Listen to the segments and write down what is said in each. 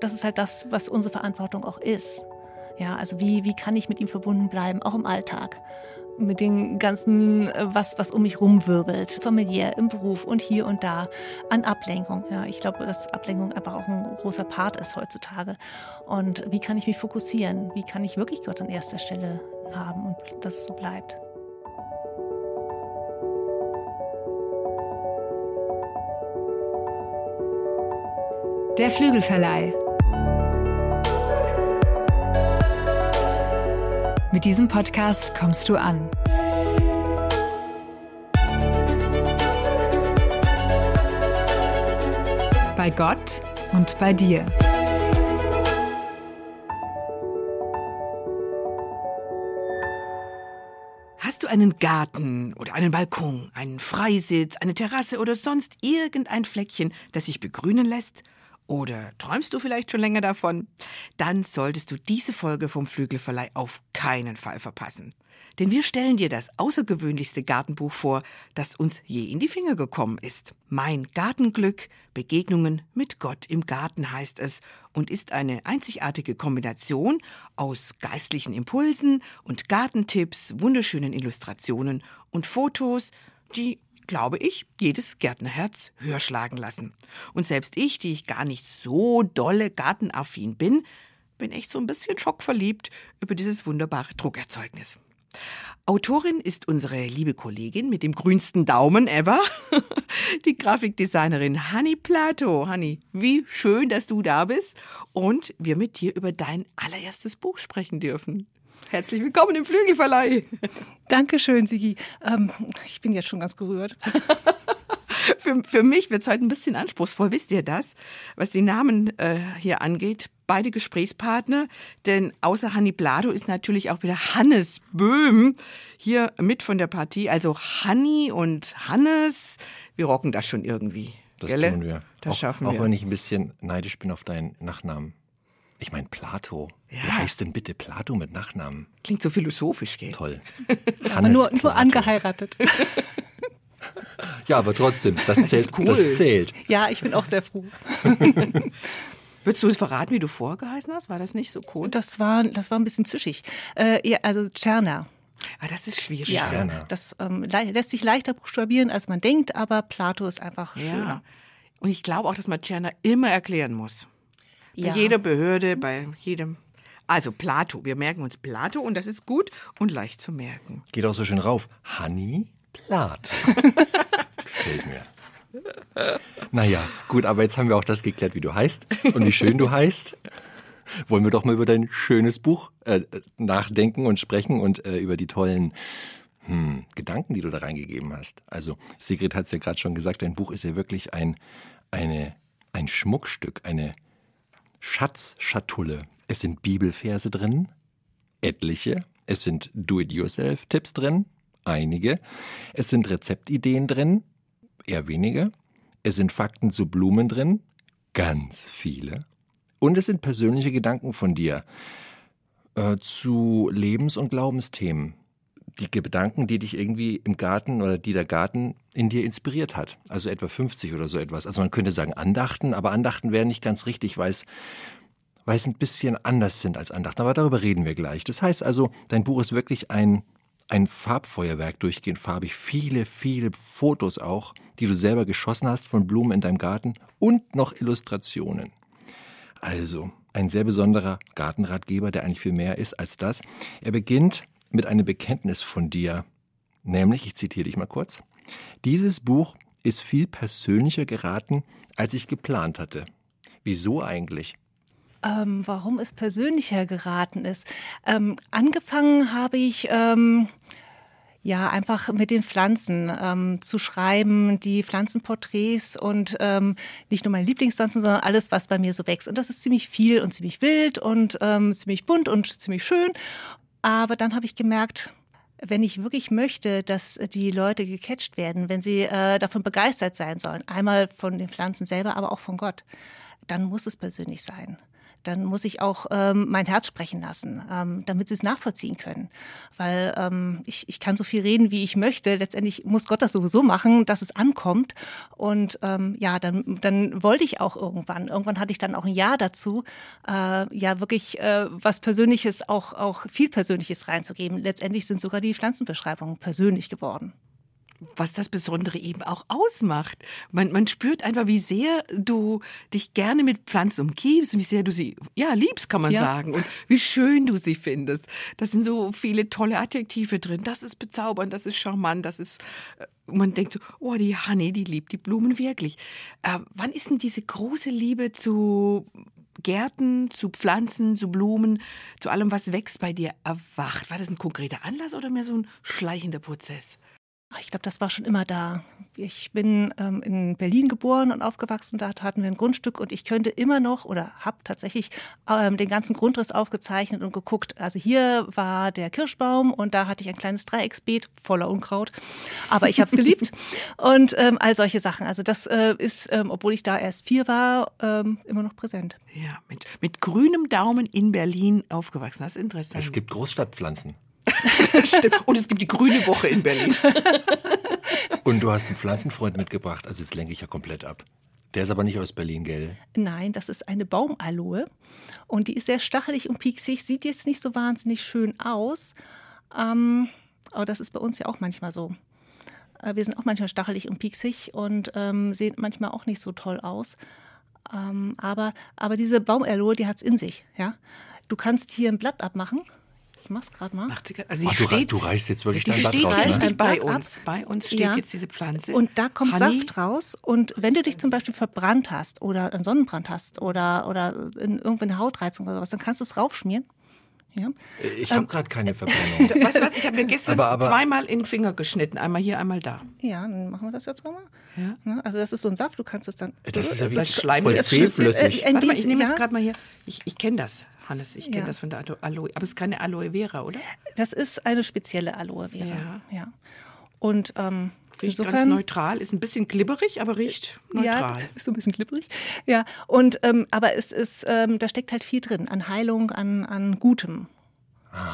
das ist halt das, was unsere Verantwortung auch ist. Ja, also wie, wie kann ich mit ihm verbunden bleiben, auch im Alltag? Mit dem ganzen, äh, was, was um mich rumwirbelt, familiär, im Beruf und hier und da, an Ablenkung. Ja, ich glaube, dass Ablenkung einfach auch ein großer Part ist heutzutage. Und wie kann ich mich fokussieren? Wie kann ich wirklich Gott an erster Stelle haben und dass es so bleibt? Der Flügelverleih. Mit diesem Podcast kommst du an. Bei Gott und bei dir. Hast du einen Garten oder einen Balkon, einen Freisitz, eine Terrasse oder sonst irgendein Fleckchen, das sich begrünen lässt? Oder träumst du vielleicht schon länger davon? Dann solltest du diese Folge vom Flügelverleih auf keinen Fall verpassen. Denn wir stellen dir das außergewöhnlichste Gartenbuch vor, das uns je in die Finger gekommen ist. Mein Gartenglück, Begegnungen mit Gott im Garten heißt es und ist eine einzigartige Kombination aus geistlichen Impulsen und Gartentipps, wunderschönen Illustrationen und Fotos, die glaube ich, jedes Gärtnerherz höher schlagen lassen. Und selbst ich, die ich gar nicht so dolle gartenaffin bin, bin echt so ein bisschen schockverliebt über dieses wunderbare Druckerzeugnis. Autorin ist unsere liebe Kollegin mit dem grünsten Daumen ever, die Grafikdesignerin Hanni Plato. Hanni, wie schön, dass du da bist und wir mit dir über dein allererstes Buch sprechen dürfen. Herzlich willkommen im Flügelverleih. Dankeschön, Sigi. Ähm, ich bin jetzt schon ganz gerührt. für, für mich wird es heute ein bisschen anspruchsvoll, wisst ihr das? Was die Namen äh, hier angeht. Beide Gesprächspartner, denn außer Hanni Blado ist natürlich auch wieder Hannes Böhm hier mit von der Partie. Also Hanni und Hannes, wir rocken das schon irgendwie. Das Gelle? tun wir. Das auch, schaffen auch wir. wenn ich ein bisschen neidisch bin auf deinen Nachnamen. Ich meine Plato. Wie Ja. heißt denn bitte Plato mit Nachnamen? Klingt so philosophisch, gell? Toll. Aber nur, nur angeheiratet. Ja, aber trotzdem, das zählt. ist cool. Das zählt. Ja, ich bin auch sehr froh. Würdest du uns verraten, wie du vorgeheißen hast? War das nicht so cool? Das war, das war ein bisschen zischig. Äh, ja, also Tscherner. Ah, das ist schwierig. Ja, Tscherner. das ähm, lässt sich leichter buchstabieren, als man denkt, aber Plato ist einfach Ja. schöner. Und ich glaube auch, dass man Tscherner immer erklären muss. Bei Ja. jeder Behörde, bei jedem. Also Plato. Wir merken uns Plato und das ist gut und leicht zu merken. Geht auch so schön rauf. Hanni Plato. Gefällt mir. Naja, gut, aber jetzt haben wir auch das geklärt, wie du heißt und wie schön du heißt. Wollen wir doch mal über dein schönes Buch äh, nachdenken und sprechen und äh, über die tollen hm, Gedanken, die du da reingegeben hast. Also, Sigrid hat es ja gerade schon gesagt, dein Buch ist ja wirklich ein, eine, ein Schmuckstück, eine Schatzschatulle. Es sind Bibelverse drin, etliche. Es sind Do-it-yourself-Tipps drin, einige. Es sind Rezeptideen drin, eher wenige. Es sind Fakten zu Blumen drin, ganz viele. Und es sind persönliche Gedanken von dir äh, zu Lebens- und Glaubensthemen. Die Gedanken, die dich irgendwie im Garten oder die der Garten in dir inspiriert hat. Also etwa 50 oder so etwas. Also man könnte sagen Andachten, aber Andachten wären nicht ganz richtig, weil es weil es ein bisschen anders sind als Andachten. Aber darüber reden wir gleich. Das heißt also, dein Buch ist wirklich ein, ein Farbfeuerwerk, durchgehend farbig. Viele, viele Fotos auch, die du selber geschossen hast von Blumen in deinem Garten und noch Illustrationen. Also, ein sehr besonderer Gartenratgeber, der eigentlich viel mehr ist als das. Er beginnt mit einem Bekenntnis von dir. Nämlich, ich zitiere dich mal kurz. Dieses Buch ist viel persönlicher geraten, als ich geplant hatte. Wieso eigentlich? Ähm, warum es persönlicher geraten ist. Ähm, angefangen habe ich ähm, ja einfach mit den Pflanzen ähm, zu schreiben, die Pflanzenporträts und ähm, nicht nur meine Lieblingspflanzen, sondern alles, was bei mir so wächst. Und das ist ziemlich viel und ziemlich wild und ähm, ziemlich bunt und ziemlich schön. Aber dann habe ich gemerkt, wenn ich wirklich möchte, dass die Leute gecatcht werden, wenn sie äh, davon begeistert sein sollen, einmal von den Pflanzen selber, aber auch von Gott, dann muss es persönlich sein. Dann muss ich auch ähm, mein Herz sprechen lassen, ähm, damit sie es nachvollziehen können. Weil ähm, ich, ich kann so viel reden, wie ich möchte. Letztendlich muss Gott das sowieso machen, dass es ankommt. Und ähm, ja, dann, dann wollte ich auch irgendwann. Irgendwann hatte ich dann auch ein Ja dazu, äh, ja wirklich äh, was Persönliches, auch, auch viel Persönliches reinzugeben. Letztendlich sind sogar die Pflanzenbeschreibungen persönlich geworden was das Besondere eben auch ausmacht. Man, man spürt einfach, wie sehr du dich gerne mit Pflanzen umgibst und wie sehr du sie, ja, liebst, kann man ja. sagen. Und wie schön du sie findest. Da sind so viele tolle Adjektive drin. Das ist bezaubernd, das ist charmant, das ist, äh, man denkt so, oh, die Honey, die liebt die Blumen wirklich. Äh, wann ist denn diese große Liebe zu Gärten, zu Pflanzen, zu Blumen, zu allem, was wächst bei dir erwacht? War das ein konkreter Anlass oder mehr so ein schleichender Prozess? Ich glaube, das war schon immer da. Ich bin ähm, in Berlin geboren und aufgewachsen. Da hatten wir ein Grundstück und ich könnte immer noch oder habe tatsächlich ähm, den ganzen Grundriss aufgezeichnet und geguckt. Also hier war der Kirschbaum und da hatte ich ein kleines Dreiecksbeet voller Unkraut. Aber ich habe es geliebt und ähm, all solche Sachen. Also das äh, ist, ähm, obwohl ich da erst vier war, ähm, immer noch präsent. Ja, mit, mit grünem Daumen in Berlin aufgewachsen. Das ist interessant. Es gibt Großstadtpflanzen. Und es gibt die Grüne Woche in Berlin. Und du hast einen Pflanzenfreund mitgebracht, also jetzt lenke ich ja komplett ab. Der ist aber nicht aus Berlin, gell? Nein, das ist eine Baumaloe. Und die ist sehr stachelig und pieksig, sieht jetzt nicht so wahnsinnig schön aus. Ähm, aber das ist bei uns ja auch manchmal so. Äh, wir sind auch manchmal stachelig und pieksig und ähm, sehen manchmal auch nicht so toll aus. Ähm, aber, aber diese Baumaloe, die hat es in sich. Ja? Du kannst hier ein Blatt abmachen ich mach's gerade mal. Also Ach, du, steht, du reißt jetzt wirklich dein Blatt raus. Reißt ne? bei uns. Bei uns steht ja. jetzt diese Pflanze. Und da kommt Honey. Saft raus. Und wenn du dich zum Beispiel verbrannt hast oder einen Sonnenbrand hast oder, oder in irgendwie eine Hautreizung oder sowas, dann kannst du es raufschmieren. Ja. Ich habe ähm, gerade keine Verbrennung. weißt du was, ich habe mir gestern aber, aber, zweimal in den Finger geschnitten. Einmal hier, einmal da. Ja, dann machen wir das jetzt nochmal. Ja. Also das ist so ein Saft, du kannst es dann... Das ist ja wie Schleim. Voll zähflüssig. Äh, Warte mal, ich nehme jetzt gerade mal hier... Ich, ich kenne das. Hannes, ich kenne ja. das von der Aloe. Aber es ist keine Aloe Vera, oder? Das ist eine spezielle Aloe Vera. Ja. ja. Und ähm, Riecht Insofern, ganz neutral, ist ein bisschen glibberig, aber riecht neutral. Ja, ist so ein bisschen glibberig. Ja, und ähm, aber es ist, ähm, da steckt halt viel drin an Heilung, an, an Gutem.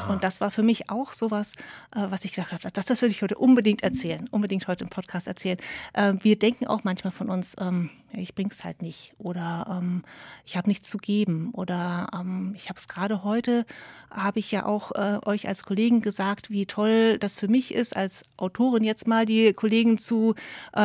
Und das war für mich auch sowas, äh, was ich gesagt habe, das, das würde ich heute unbedingt erzählen, unbedingt heute im Podcast erzählen. Äh, wir denken auch manchmal von uns, ähm, ich bring's halt nicht oder ähm, ich habe nichts zu geben oder ähm, ich habe es gerade heute, habe ich ja auch äh, euch als Kollegen gesagt, wie toll das für mich ist, als Autorin jetzt mal die Kollegen zu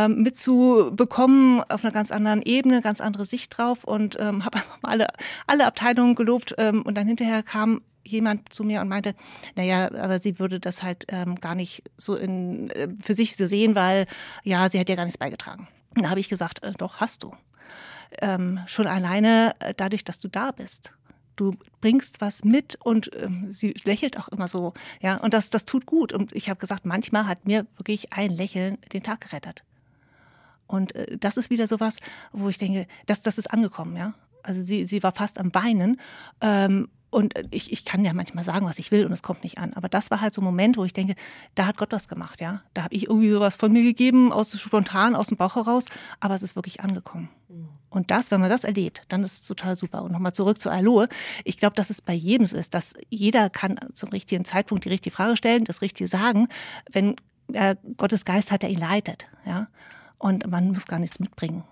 mitzubekommen auf einer ganz anderen Ebene, ganz andere Sicht drauf und habe einfach mal alle, alle Abteilungen gelobt und dann hinterher kam jemand zu mir und meinte, naja, aber sie würde das halt ähm, gar nicht so in, äh, für sich so sehen, weil ja, sie hätte ja gar nichts beigetragen. Und da habe ich gesagt, äh, doch, hast du. Ähm, schon alleine äh, dadurch, dass du da bist. Du bringst was mit und ähm, sie lächelt auch immer so. Ja, und das, das tut gut. Und ich habe gesagt, manchmal hat mir wirklich ein Lächeln den Tag gerettet. Und äh, das ist wieder sowas, wo ich denke, das, das ist angekommen, ja. Also sie, sie war fast am Beinen. Ähm, und äh, ich, ich kann ja manchmal sagen, was ich will und es kommt nicht an. Aber das war halt so ein Moment, wo ich denke, da hat Gott was gemacht, ja. Da habe ich irgendwie sowas von mir gegeben, aus spontan, aus dem Bauch heraus, aber es ist wirklich angekommen. Mhm. Und das, wenn man das erlebt, dann ist es total super. Und nochmal zurück zu Aloe. Ich glaube, dass es bei jedem so ist, dass jeder kann zum richtigen Zeitpunkt die richtige Frage stellen, das Richtige sagen, wenn äh, Gottes Geist hat, der ihn leitet, ja. Und man muss gar nichts mitbringen.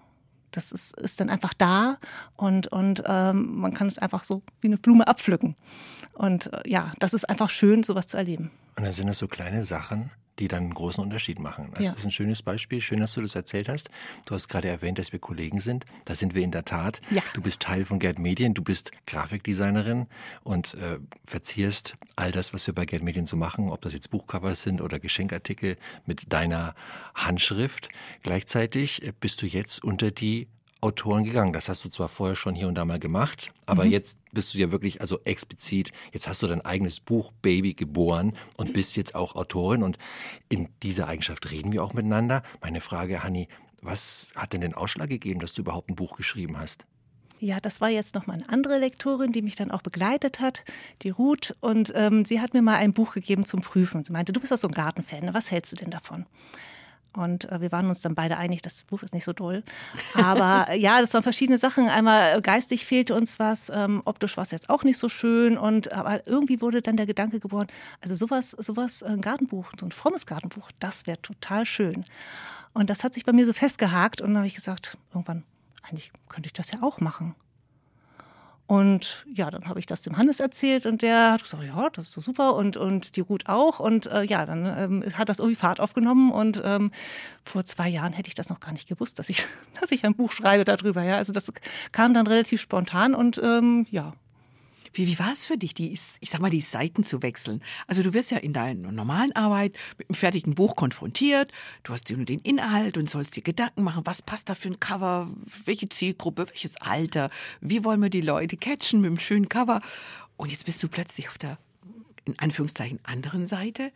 Das ist, ist dann einfach da und, und ähm, man kann es einfach so wie eine Blume abpflücken. Und äh, ja, das ist einfach schön, sowas zu erleben. Und dann sind das so kleine Sachen, die dann einen großen Unterschied machen. Das ja. ist ein schönes Beispiel. Schön, dass du das erzählt hast. Du hast gerade erwähnt, dass wir Kollegen sind. Da sind wir in der Tat. Ja. Du bist Teil von Gerd Medien. Du bist Grafikdesignerin und äh, verzierst all das, was wir bei Gerd Medien so machen, ob das jetzt Buchcovers sind oder Geschenkartikel mit deiner Handschrift. Gleichzeitig äh, bist du jetzt unter die Autoren gegangen. Das hast du zwar vorher schon hier und da mal gemacht, aber mhm. jetzt bist du ja wirklich, also explizit, jetzt hast du dein eigenes Buch Baby geboren und bist jetzt auch Autorin und in dieser Eigenschaft reden wir auch miteinander. Meine Frage, Hanni, was hat denn den Ausschlag gegeben, dass du überhaupt ein Buch geschrieben hast? Ja, das war jetzt noch mal eine andere Lektorin, die mich dann auch begleitet hat, die Ruth. Und ähm, sie hat mir mal ein Buch gegeben zum Prüfen. Sie meinte, du bist doch so ein Gartenfan, was hältst du denn davon? Und äh, wir waren uns dann beide einig, das Buch ist nicht so doll. Aber ja, das waren verschiedene Sachen. Einmal geistig fehlte uns was, ähm, optisch war es jetzt auch nicht so schön. Und aber irgendwie wurde dann der Gedanke geboren, also sowas, sowas, ein Gartenbuch, so ein frommes Gartenbuch, das wäre total schön. Und das hat sich bei mir so festgehakt und dann habe ich gesagt, irgendwann, eigentlich könnte ich das ja auch machen. Und ja, dann habe ich das dem Hannes erzählt und der hat gesagt, ja, das ist doch super und, und die Ruth auch. Und äh, ja, dann ähm, hat das irgendwie Fahrt aufgenommen und ähm, vor zwei Jahren hätte ich das noch gar nicht gewusst, dass ich, dass ich ein Buch schreibe darüber. Ja, also das kam dann relativ spontan und ähm, ja, wie, wie war es für dich, die, ich sag mal, die Seiten zu wechseln? Also du wirst ja in deiner normalen Arbeit mit einem fertigen Buch konfrontiert, du hast den Inhalt und sollst dir Gedanken machen, was passt da für ein Cover, welche Zielgruppe, welches Alter, wie wollen wir die Leute catchen mit einem schönen Cover? Und jetzt bist du plötzlich auf der, in Anführungszeichen, anderen Seite.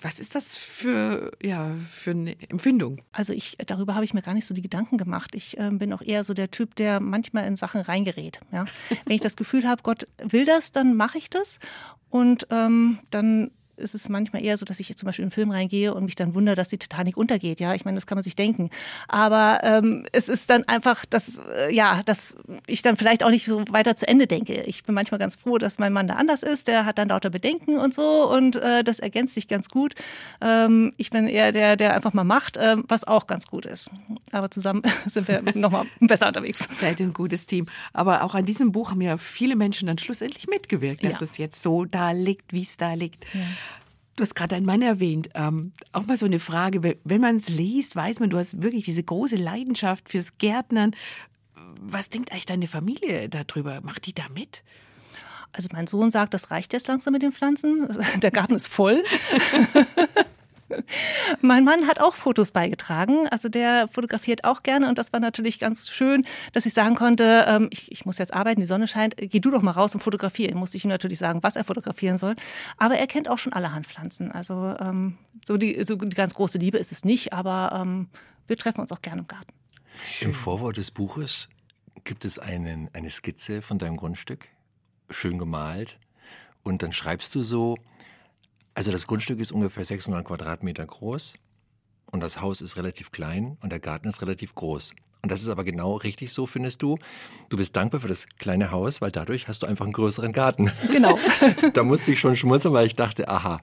Was ist das für, ja, für eine Empfindung? Also ich, darüber habe ich mir gar nicht so die Gedanken gemacht. Ich äh, bin auch eher so der Typ, der manchmal in Sachen reingerät. Ja? Wenn ich das Gefühl habe, Gott will das, dann mache ich das. Und ähm, dann ist es manchmal eher so, dass ich jetzt zum Beispiel in einen Film reingehe und mich dann wundere, dass die Titanic untergeht. Ja, ich meine, das kann man sich denken. Aber ähm, es ist dann einfach, dass, äh, ja, dass ich dann vielleicht auch nicht so weiter zu Ende denke. Ich bin manchmal ganz froh, dass mein Mann da anders ist. Der hat dann lauter Bedenken und so und äh, das ergänzt sich ganz gut. Ähm, ich bin eher der, der einfach mal macht, äh, was auch ganz gut ist. Aber zusammen sind wir nochmal besser unterwegs. Seid ein gutes Team. Aber auch an diesem Buch haben ja viele Menschen dann schlussendlich mitgewirkt, dass ja. es jetzt so da liegt, wie es da liegt. Ja. Du hast gerade einen Mann erwähnt. Ähm, auch mal so eine Frage. Wenn man es liest, weiß man, du hast wirklich diese große Leidenschaft fürs Gärtnern. Was denkt eigentlich deine Familie darüber? Macht die da mit? Also mein Sohn sagt, das reicht jetzt langsam mit den Pflanzen. Der Garten ist voll. mein Mann hat auch Fotos beigetragen. Also der fotografiert auch gerne und das war natürlich ganz schön, dass ich sagen konnte, ähm, ich, ich, muss jetzt arbeiten, die Sonne scheint, geh du doch mal raus und fotografiere. Musste ich ihm natürlich sagen, was er fotografieren soll. Aber er kennt auch schon alle Handpflanzen. Also ähm, so, die, so die ganz große Liebe ist es nicht, aber ähm, wir treffen uns auch gerne im Garten. Schön. Im Vorwort des Buches gibt es einen, eine Skizze von deinem Grundstück, schön gemalt. Und dann schreibst du so, also das Grundstück ist ungefähr 600 Quadratmeter groß und das Haus ist relativ klein und der Garten ist relativ groß. Und das ist aber genau richtig so, findest du. Du bist dankbar für das kleine Haus, weil dadurch hast du einfach einen größeren Garten. Genau. da musste ich schon schmunzeln, weil ich dachte, aha,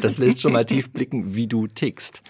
das lässt schon mal tief blicken, wie du tickst.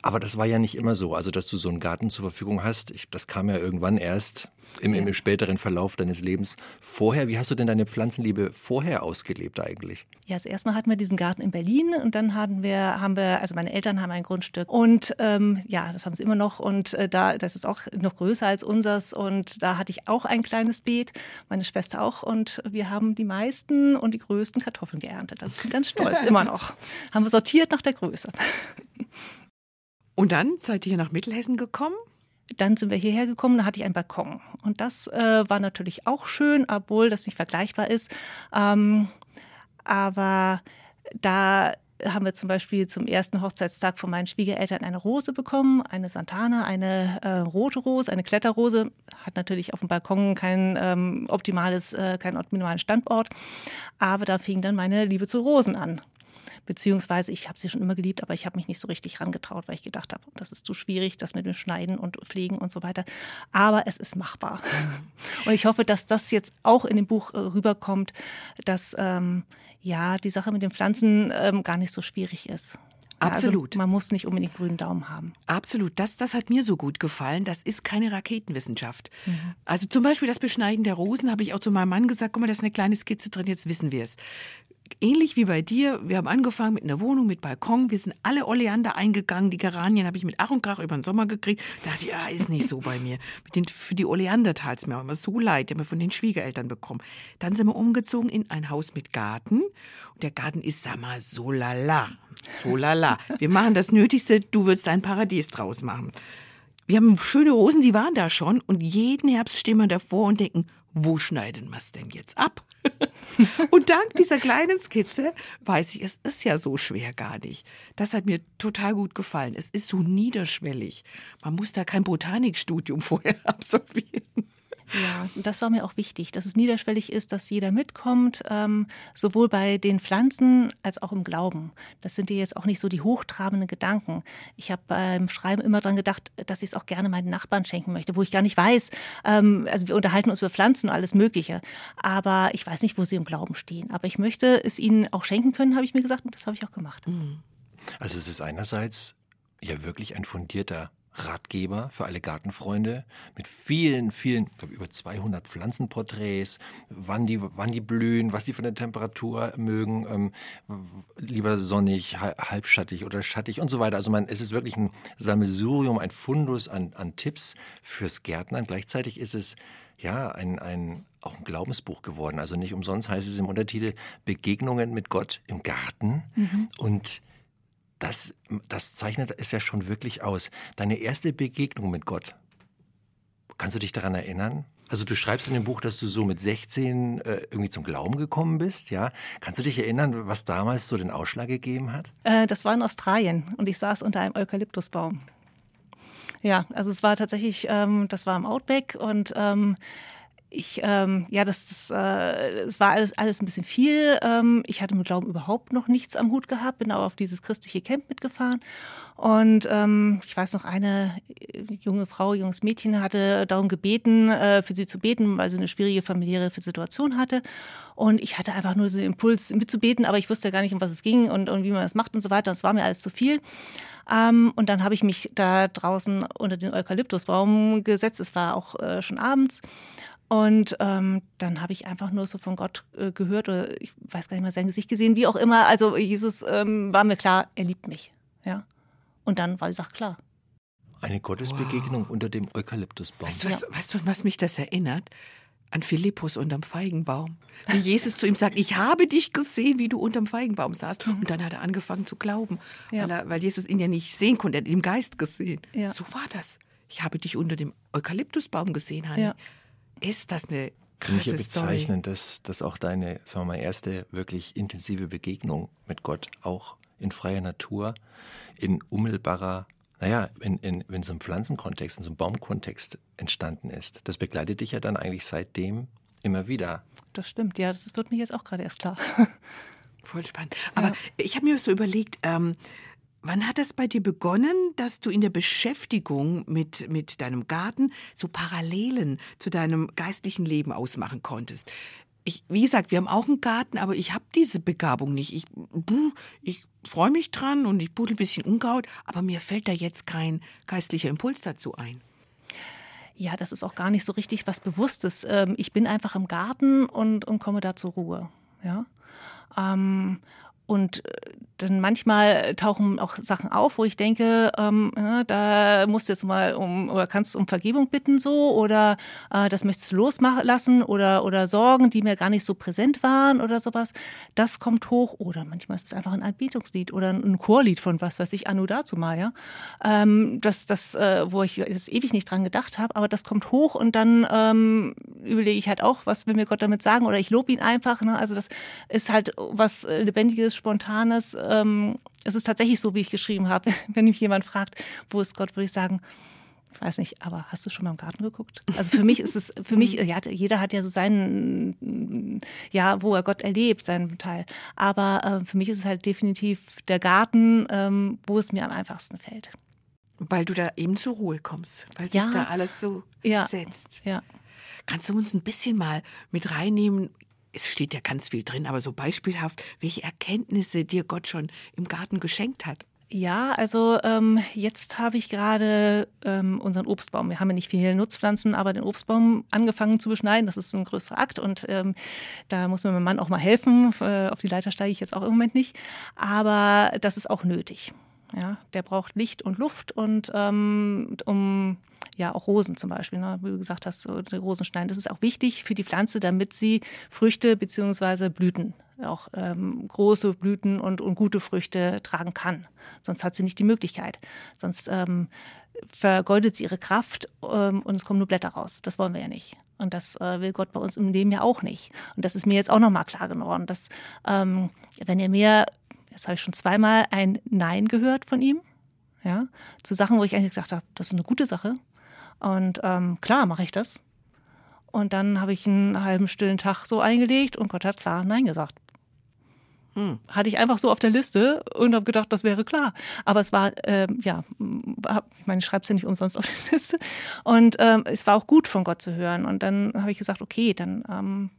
Aber das war ja nicht immer so. Also, dass du so einen Garten zur Verfügung hast, ich, das kam ja irgendwann erst im, im, im, späteren Verlauf deines Lebens. Vorher, wie hast du denn deine Pflanzenliebe vorher ausgelebt eigentlich? Ja, also erstmal hatten wir diesen Garten in Berlin und dann hatten wir, haben wir, also meine Eltern haben ein Grundstück und ähm, ja, das haben sie immer noch und äh, da, das ist auch noch größer als unseres und da hatte ich auch ein kleines Beet, meine Schwester auch und wir haben die meisten und die größten Kartoffeln geerntet. Also ich bin ganz stolz, immer noch. Haben wir sortiert nach der Größe. Und dann seid ihr hier nach Mittelhessen gekommen? Dann sind wir hierher gekommen, da hatte ich einen Balkon. Und das äh, war natürlich auch schön, obwohl das nicht vergleichbar ist. Ähm, aber da haben wir zum Beispiel zum ersten Hochzeitstag von meinen Schwiegereltern eine Rose bekommen, eine Santana, eine äh, rote Rose, eine Kletterrose. Hat natürlich auf dem Balkon kein ähm, optimales, äh, keinen optimalen Standort. Aber da fing dann meine Liebe zu Rosen an. Beziehungsweise ich habe sie schon immer geliebt, aber ich habe mich nicht so richtig rangetraut, weil ich gedacht habe, das ist zu schwierig, das mit dem Schneiden und Pflegen und so weiter. Aber es ist machbar. Und ich hoffe, dass das jetzt auch in dem Buch äh, rüberkommt, dass ähm, ja die Sache mit den Pflanzen ähm, gar nicht so schwierig ist. Also Absolut. Also man muss nicht unbedingt grünen Daumen haben. Absolut. Das, das hat mir so gut gefallen. Das ist keine Raketenwissenschaft. Mhm. Also zum Beispiel das Beschneiden der Rosen habe ich auch zu meinem Mann gesagt, guck mal, da ist eine kleine Skizze drin, jetzt wissen wir es ähnlich wie bei dir, wir haben angefangen mit einer Wohnung, mit Balkon, wir sind alle Oleander eingegangen, die Geranien habe ich mit Ach und Krach über den Sommer gekriegt. Da dachte ich, ja, ist nicht so bei mir. Mit den, für die Oleander tat es mir auch immer so leid, die haben wir von den Schwiegereltern bekommen. Dann sind wir umgezogen in ein Haus mit Garten. Und der Garten ist, sag mal, so lala. So lala. Wir machen das Nötigste, du würdest ein Paradies draus machen. Wir haben schöne Rosen, die waren da schon. Und jeden Herbst stehen wir davor und denken, wo schneiden wir es denn jetzt ab? und dank dieser kleinen Skizze weiß ich, es ist ja so schwer gar nicht. Das hat mir total gut gefallen. Es ist so niederschwellig. Man muss da kein Botanikstudium vorher absolvieren. Ja, das war mir auch wichtig, dass es niederschwellig ist, dass jeder mitkommt, ähm, sowohl bei den Pflanzen als auch im Glauben. Das sind ja jetzt auch nicht so die hochtrabenden Gedanken. Ich habe beim Schreiben immer daran gedacht, dass ich es auch gerne meinen Nachbarn schenken möchte, wo ich gar nicht weiß. Ähm, also wir unterhalten uns über Pflanzen und alles Mögliche, aber ich weiß nicht, wo sie im Glauben stehen. Aber ich möchte es ihnen auch schenken können, habe ich mir gesagt, und das habe ich auch gemacht. Mhm. Also es ist einerseits ja wirklich ein fundierter Ratgeber für alle Gartenfreunde mit vielen, vielen, ich glaube über 200 Pflanzenporträts, wann die, wann die blühen, was die von der Temperatur mögen, ähm, lieber sonnig, halbschattig oder schattig und so weiter. Also man, es ist wirklich ein Sammelsurium, ein Fundus an, an Tipps fürs Gärtnern. Gleichzeitig ist es ja ein, ein, auch ein Glaubensbuch geworden. Also nicht umsonst heißt es im Untertitel Begegnungen mit Gott im Garten mhm. und das, das zeichnet es ja schon wirklich aus. Deine erste Begegnung mit Gott. Kannst du dich daran erinnern? Also du schreibst in dem Buch, dass du so mit 16 äh, irgendwie zum Glauben gekommen bist, ja? Kannst du dich erinnern, was damals so den Ausschlag gegeben hat? Äh, das war in Australien und ich saß unter einem Eukalyptusbaum. Ja, also es war tatsächlich, ähm, das war im Outback und ähm, ich, ähm, ja, das, das, äh, das war alles, alles ein bisschen viel. Ähm, ich hatte mit Glauben überhaupt noch nichts am Hut gehabt, bin auch auf dieses christliche Camp mitgefahren. Und ähm, ich weiß noch, eine junge Frau, junges Mädchen hatte darum gebeten, äh, für sie zu beten, weil sie eine schwierige familiäre Situation hatte. Und ich hatte einfach nur so den Impuls mitzubeten, aber ich wusste gar nicht, um was es ging und, und wie man das macht und so weiter. Das war mir alles zu viel. Ähm, und dann habe ich mich da draußen unter den Eukalyptusbaum gesetzt. Es war auch äh, schon abends. Und ähm, dann habe ich einfach nur so von Gott äh, gehört oder ich weiß gar nicht mehr sein Gesicht gesehen, wie auch immer. Also Jesus ähm, war mir klar, er liebt mich. Ja. Und dann war die Sache klar. Eine Gottesbegegnung wow. unter dem Eukalyptusbaum. Weißt du, was, ja. weißt du, was mich das erinnert? An Philippus unterm Feigenbaum. Wie Jesus zu ihm sagt, ich habe dich gesehen, wie du unterm Feigenbaum saßt. Mhm. Und dann hat er angefangen zu glauben, ja. weil, er, weil, Jesus ihn ja nicht sehen konnte. Er hat ihn im Geist gesehen. Ja. So war das. Ich habe dich unter dem Eukalyptusbaum gesehen, Hanni. Ist das eine krasse Finde ich bezeichnend, dass, dass auch deine, sagen wir mal, erste wirklich intensive Begegnung mit Gott auch in freier Natur, in unmittelbarer, naja, in, in, in so einem Pflanzenkontext, in so einem Baumkontext entstanden ist. Das begleitet dich ja dann eigentlich seitdem immer wieder. Das stimmt, ja, das wird mir jetzt auch gerade erst klar. Voll spannend. Aber ja. ich habe mir so überlegt, ähm, Wann hat es bei dir begonnen, dass du in der Beschäftigung mit, mit deinem Garten so Parallelen zu deinem geistlichen Leben ausmachen konntest? Ich, wie gesagt, wir haben auch einen Garten, aber ich habe diese Begabung nicht. Ich, ich freue mich dran und ich budel ein bisschen Unkraut, aber mir fällt da jetzt kein geistlicher Impuls dazu ein. Ja, das ist auch gar nicht so richtig was Bewusstes. Ähm, ich bin einfach im Garten und, und komme da zur Ruhe. Ja. Ähm, und äh, dann manchmal tauchen auch Sachen auf, wo ich denke, ähm, ja, da musst du jetzt mal um oder kannst du um Vergebung bitten so oder äh, das möchtest du loslassen oder oder Sorgen, die mir gar nicht so präsent waren oder sowas. Das kommt hoch oder manchmal ist es einfach ein Anbetungslied oder ein Chorlied von was weiß ich Anu dazu mal ja. Ähm, das das äh, wo ich jetzt ewig nicht dran gedacht habe, aber das kommt hoch und dann ähm, überlege ich halt auch, was will mir Gott damit sagen oder ich lobe ihn einfach. Ne? Also das ist halt was lebendiges, spontanes ähm, es ist tatsächlich so, wie ich geschrieben habe. Wenn mich jemand fragt, wo ist Gott, würde ich sagen, ich weiß nicht, aber hast du schon mal im Garten geguckt? Also für mich ist es, für mich, ja, jeder hat ja so seinen, ja, wo er Gott erlebt, seinen Teil. Aber äh, für mich ist es halt definitiv der Garten, ähm, wo es mir am einfachsten fällt. Weil du da eben zur Ruhe kommst, weil sich ja. da alles so ja. setzt. Ja. Kannst du uns ein bisschen mal mit reinnehmen es steht ja ganz viel drin, aber so beispielhaft, welche Erkenntnisse dir Gott schon im Garten geschenkt hat. Ja, also ähm, jetzt habe ich gerade ähm, unseren Obstbaum. Wir haben ja nicht viele Nutzpflanzen, aber den Obstbaum angefangen zu beschneiden. Das ist ein größerer Akt und ähm, da muss mir mein Mann auch mal helfen. Äh, auf die Leiter steige ich jetzt auch im Moment nicht. Aber das ist auch nötig. Ja, der braucht Licht und Luft und ähm, um ja auch Rosen zum Beispiel, ne, wie du gesagt hast, so Rosen schneiden. Das ist auch wichtig für die Pflanze, damit sie Früchte bzw. Blüten, auch ähm, große Blüten und, und gute Früchte tragen kann. Sonst hat sie nicht die Möglichkeit. Sonst ähm, vergeudet sie ihre Kraft ähm, und es kommen nur Blätter raus. Das wollen wir ja nicht. Und das äh, will Gott bei uns im Leben ja auch nicht. Und das ist mir jetzt auch nochmal klar geworden, dass ähm, wenn er mir, jetzt habe ich schon zweimal ein Nein gehört von ihm, ja, zu Sachen, wo ich eigentlich gedacht habe, das ist eine gute Sache. Und ähm, klar mache ich das. Und dann habe ich einen halben stillen Tag so eingelegt und Gott hat klar Nein gesagt. Hm. Hatte ich einfach so auf der Liste und habe gedacht, das wäre klar. Aber es war, ähm, ja, ich meine, ich schreibe es ja nicht umsonst auf der Liste. Und ähm, es war auch gut von Gott zu hören. Und dann habe ich gesagt, okay, dann ähm,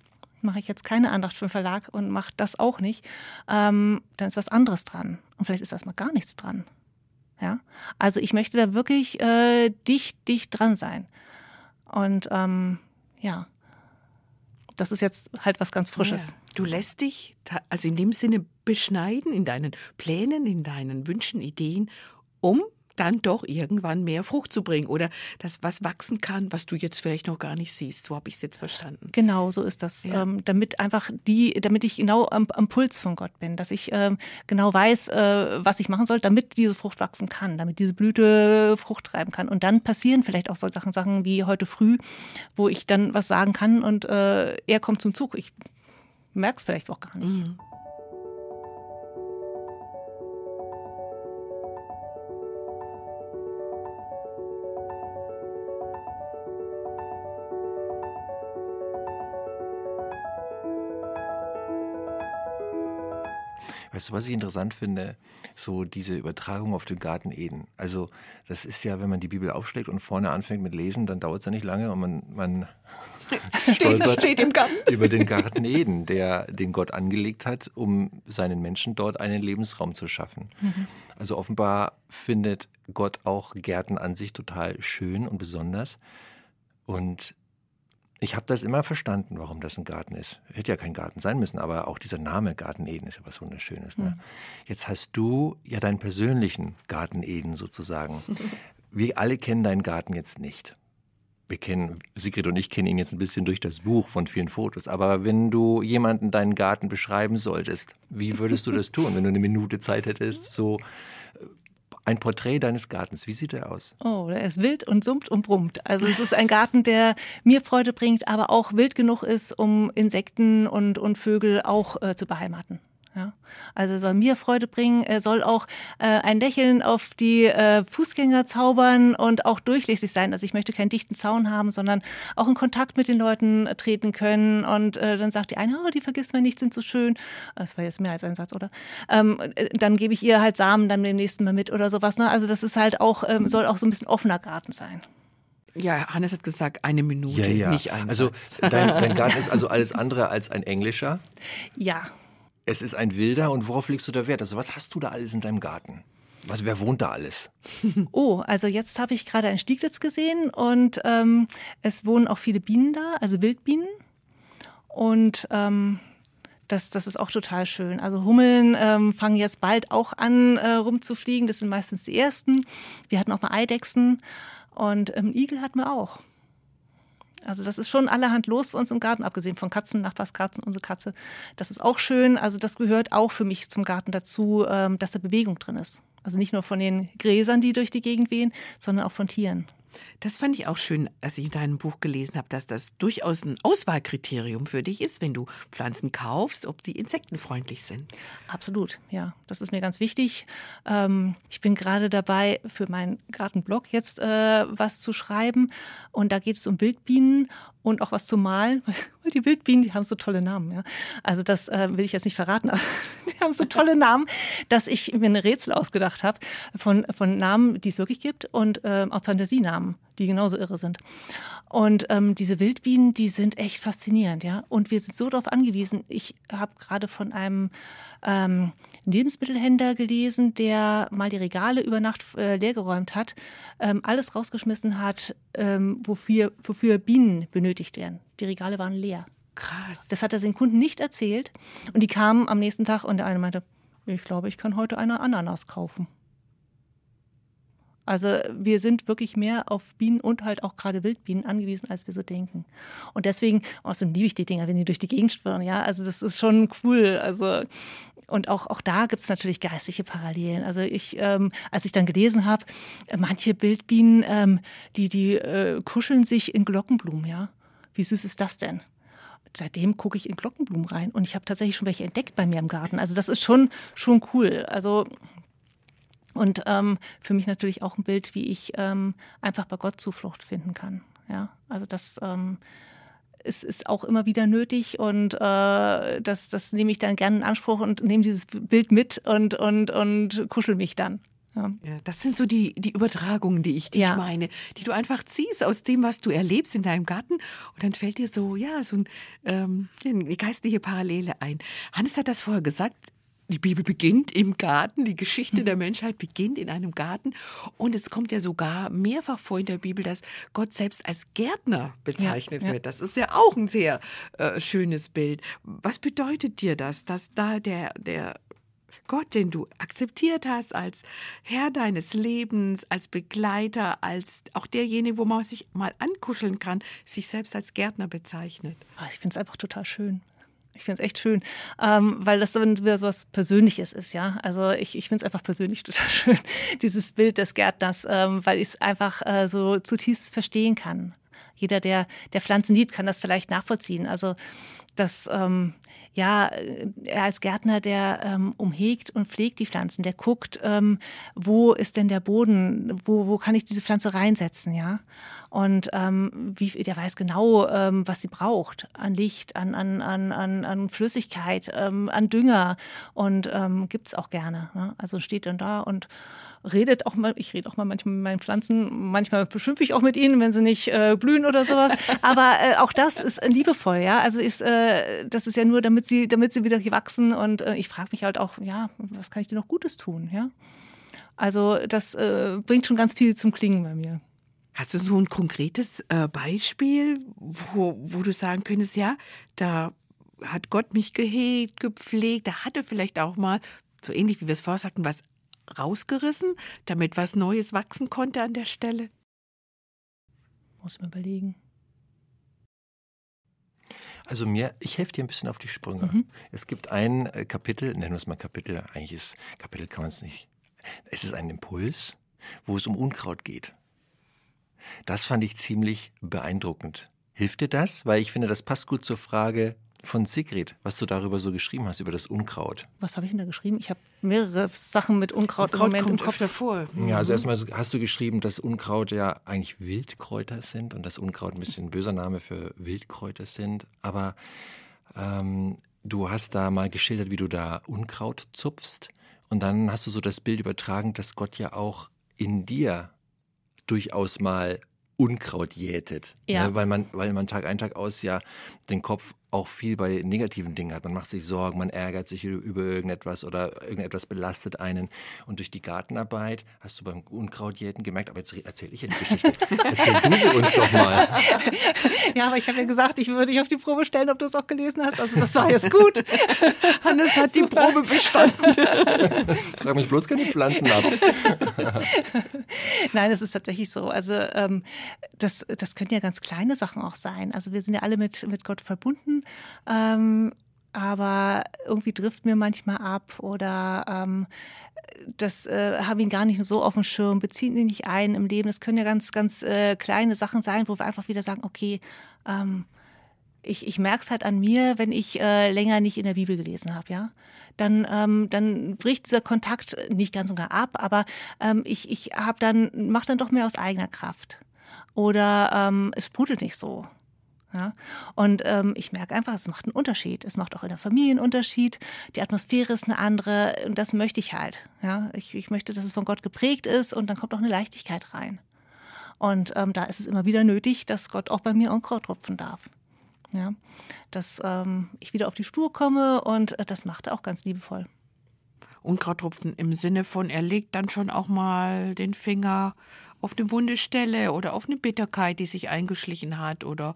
mache ich jetzt keine Andacht für den Verlag und mache das auch nicht. Ähm, dann ist was anderes dran. Und vielleicht ist erstmal gar nichts dran. Ja, also ich möchte da wirklich äh, dicht, dicht dran sein. Und ähm, ja, das ist jetzt halt was ganz Frisches. Ja. Du lässt dich also in dem Sinne beschneiden in deinen Plänen, in deinen Wünschen, Ideen, um dann doch irgendwann mehr Frucht zu bringen oder das, was wachsen kann, was du jetzt vielleicht noch gar nicht siehst. So habe ich es jetzt verstanden. Genau, so ist das. Ja. Ähm, damit einfach die, damit ich genau am, am, Puls von Gott bin, dass ich ähm, genau weiß, äh, was ich machen soll, damit diese Frucht wachsen kann, damit diese Blüte Frucht treiben kann. Und dann passieren vielleicht auch solche Sachen, Sachen wie heute früh, wo ich dann was sagen kann und äh, er kommt zum Zug. Ich merke es vielleicht auch gar nicht. Mhm. Weißt du, was ich interessant finde? So diese Übertragung auf den Garten Eden. Also, das ist ja, wenn man die Bibel aufschlägt und vorne anfängt mit Lesen, dann dauert es ja nicht lange und man, man stolpert steht im Garten. über den Garten Eden, der, den Gott angelegt hat, um seinen Menschen dort einen Lebensraum zu schaffen. Mhm. Also offenbar findet Gott auch Gärten an sich total schön und besonders. Und ich habe das immer verstanden, warum das ein Garten ist. Hätte ja kein Garten sein müssen, aber auch dieser Name Garten Eden ist ja was Wunderschönes. Ne? Mhm. Jetzt hast du ja deinen persönlichen Garten Eden sozusagen. Wir alle kennen deinen Garten jetzt nicht. Wir kennen, Sigrid und ich kennen ihn jetzt ein bisschen durch das Buch von vielen Fotos. Aber wenn du jemanden deinen Garten beschreiben solltest, wie würdest du das tun, wenn du eine Minute Zeit hättest, so ein Porträt deines Gartens. Wie sieht er aus? Oh, er ist wild und summt und brummt. Also es ist ein Garten, der mir Freude bringt, aber auch wild genug ist, um Insekten und, und Vögel auch äh, zu beheimaten. Ja? Also soll mir Freude bringen, er soll auch äh, ein Lächeln auf die äh, Fußgänger zaubern und auch durchlässig sein. Also ich möchte keinen dichten Zaun haben, sondern auch in Kontakt mit den Leuten treten können. Und äh, dann sagt die eine, oh, die vergisst man nicht, sind so schön. Das war jetzt mehr als ein Satz, oder? Ähm, äh, dann gebe ich ihr halt Samen dann beim nächsten Mal mit oder sowas. Ne? Also das ist halt auch, ähm, soll auch so ein bisschen offener Garten sein. Ja, Hannes hat gesagt, eine Minute, ja, ja. nicht ein Also dein, dein Garten ist also alles andere als ein englischer? Ja. Es ist ein wilder und worauf legst du da Wert? Also was hast du da alles in deinem Garten? Was, wer wohnt da alles? Oh, also jetzt habe ich gerade ein Stieglitz gesehen und ähm, es wohnen auch viele Bienen da, also Wildbienen. Und ähm, das, das ist auch total schön. Also Hummeln ähm, fangen jetzt bald auch an äh, rumzufliegen. Das sind meistens die ersten. Wir hatten auch mal Eidechsen und ähm, Igel hatten wir auch. Also das ist schon allerhand los bei uns im Garten, abgesehen von Katzen, Nachbarskatzen, unsere Katze. Das ist auch schön. Also das gehört auch für mich zum Garten dazu, ähm, dass da Bewegung drin ist. Also nicht nur von den Gräsern, die durch die Gegend wehen, sondern auch von Tieren. Das fand ich auch schön, als ich in deinem Buch gelesen habe, dass das durchaus ein Auswahlkriterium für dich ist, wenn du Pflanzen kaufst, ob die insektenfreundlich sind. Absolut, ja. Das ist mir ganz wichtig. Ähm, ich bin gerade dabei, für meinen Gartenblog jetzt äh, was zu schreiben. Und da geht es um Wildbienen und auch was zu malen, weil die Wildbienen, die haben so tolle Namen. Ja. Also das äh, will ich jetzt nicht verraten, aber die haben so tolle Namen, dass ich mir eine Rätsel ausgedacht habe von, von Namen, die es wirklich gibt und äh, auch Fantasienamen, die genauso irre sind. Und ähm, diese Wildbienen, die sind echt faszinierend, ja. Und wir sind so darauf angewiesen. Ich habe gerade von einem ähm, Lebensmittelhändler gelesen, der mal die Regale über Nacht äh, leergeräumt hat, ähm, alles rausgeschmissen hat, ähm, wofür, wofür Bienen benötigt werden. Die Regale waren leer. Krass. Das hat er den Kunden nicht erzählt. Und die kamen am nächsten Tag und der eine meinte, ich glaube, ich kann heute eine Ananas kaufen. Also wir sind wirklich mehr auf Bienen und halt auch gerade Wildbienen angewiesen, als wir so denken. Und deswegen, außerdem liebe ich die Dinger, wenn die durch die Gegend schwirren, ja. Also das ist schon cool. Also und auch, auch da gibt es natürlich geistliche Parallelen. Also ich, ähm, als ich dann gelesen habe, äh, manche Wildbienen, ähm, die, die äh, kuscheln sich in Glockenblumen, ja. Wie süß ist das denn? seitdem gucke ich in Glockenblumen rein und ich habe tatsächlich schon welche entdeckt bei mir im Garten. Also das ist schon, schon cool. Also und ähm, für mich natürlich auch ein Bild, wie ich ähm, einfach bei Gott Zuflucht finden kann. Ja, also das ähm, ist, ist auch immer wieder nötig und äh, das, das nehme ich dann gerne in Anspruch und nehme dieses Bild mit und, und, und kuschel mich dann. Ja. Das sind so die, die Übertragungen, die ich dich ja. meine, die du einfach ziehst aus dem, was du erlebst in deinem Garten. Und dann fällt dir so, ja, so ein, ähm, eine geistliche Parallele ein. Hannes hat das vorher gesagt, die Bibel beginnt im Garten, die Geschichte der Menschheit beginnt in einem Garten. Und es kommt ja sogar mehrfach vor in der Bibel, dass Gott selbst als Gärtner bezeichnet ja, ja. wird. Das ist ja auch ein sehr äh, schönes Bild. Was bedeutet dir das, dass da der, der Gott, den du akzeptiert hast als Herr deines Lebens, als Begleiter, als auch derjenige, wo man sich mal ankuscheln kann, sich selbst als Gärtner bezeichnet? Ah, ich finde es einfach total schön. Ich finde es echt schön, ähm, weil das dann wieder so was Persönliches ist, ja. Also ich, ich finde es einfach persönlich total schön, dieses Bild des Gärtners, ähm, weil ich es einfach äh, so zutiefst verstehen kann. Jeder, der, der Pflanzen liebt, kann das vielleicht nachvollziehen. Also das, ähm, ja, er als Gärtner, der ähm, umhegt und pflegt die Pflanzen, der guckt, ähm, wo ist denn der Boden, wo, wo kann ich diese Pflanze reinsetzen, ja. Und ähm, wie, der weiß genau, ähm, was sie braucht an Licht, an, an, an, an, an Flüssigkeit, ähm, an Dünger und ähm, gibt auch gerne. Ne? Also steht dann da und redet auch mal, ich rede auch mal manchmal mit meinen Pflanzen, manchmal beschimpfe ich auch mit ihnen, wenn sie nicht äh, blühen oder sowas. Aber äh, auch das ist äh, liebevoll, ja. Also ist, äh, das ist ja nur, damit sie, damit sie wieder wachsen. Und äh, ich frage mich halt auch, ja, was kann ich dir noch Gutes tun, ja? Also das äh, bringt schon ganz viel zum Klingen bei mir. Hast du so ein konkretes Beispiel, wo, wo du sagen könntest, ja, da hat Gott mich gehegt, gepflegt, da hatte vielleicht auch mal, so ähnlich wie wir es vorher sagten, was rausgerissen, damit was Neues wachsen konnte an der Stelle? Muss man überlegen. Also mir, ich helfe dir ein bisschen auf die Sprünge. Mhm. Es gibt ein äh, Kapitel, nennen wir es mal Kapitel, eigentlich ist Kapitel kann man es nicht. Es ist ein Impuls, wo es um Unkraut geht. Das fand ich ziemlich beeindruckend. Hilft dir das? Weil ich finde, das passt gut zur Frage, von Sigrid, was du darüber so geschrieben hast, über das Unkraut. Was habe ich denn da geschrieben? Ich habe mehrere Sachen mit Unkraut, Unkraut im Moment im Kopf davor. Ja, also erstmal hast du geschrieben, dass Unkraut ja eigentlich Wildkräuter sind und dass Unkraut ein bisschen ein böser Name für Wildkräuter sind. Aber ähm, du hast da mal geschildert, wie du da Unkraut zupfst. Und dann hast du so das Bild übertragen, dass Gott ja auch in dir durchaus mal Unkraut jätet. Ja. Ne? Weil, man, weil man Tag ein, Tag aus ja den Kopf auch viel bei negativen Dingen hat. Man macht sich Sorgen, man ärgert sich über irgendetwas oder irgendetwas belastet einen. Und durch die Gartenarbeit hast du beim Unkrautjäten gemerkt, aber jetzt erzähle ich ja die Geschichte. Erzähl du sie uns doch mal. Ja, aber ich habe ja gesagt, ich würde dich auf die Probe stellen, ob du es auch gelesen hast. Also das war jetzt gut. Hannes hat Super. die Probe bestanden. Frag mich bloß keine Pflanzen ab. Nein, es ist tatsächlich so. Also ähm, das, das können ja ganz kleine Sachen auch sein. Also wir sind ja alle mit, mit Gott verbunden. Ähm, aber irgendwie trifft mir manchmal ab oder ähm, das äh, habe ihn gar nicht so auf dem Schirm, bezieht ihn nicht ein im Leben. Das können ja ganz, ganz äh, kleine Sachen sein, wo wir einfach wieder sagen, okay, ähm, ich, ich merke es halt an mir, wenn ich äh, länger nicht in der Bibel gelesen habe, ja. Dann, ähm, dann bricht dieser Kontakt nicht ganz und gar ab, aber ähm, ich, ich habe dann, mache dann doch mehr aus eigener Kraft. Oder ähm, es sprudelt nicht so. Ja? Und ähm, ich merke einfach, es macht einen Unterschied. Es macht auch in der Familie einen Unterschied. Die Atmosphäre ist eine andere und das möchte ich halt. Ja? Ich, ich möchte, dass es von Gott geprägt ist und dann kommt auch eine Leichtigkeit rein. Und ähm, da ist es immer wieder nötig, dass Gott auch bei mir Unkraut tropfen darf. Ja? Dass ähm, ich wieder auf die Spur komme und äh, das macht er auch ganz liebevoll. Unkrauttropfen im Sinne von, er legt dann schon auch mal den Finger auf eine wunde Stelle oder auf eine Bitterkeit, die sich eingeschlichen hat oder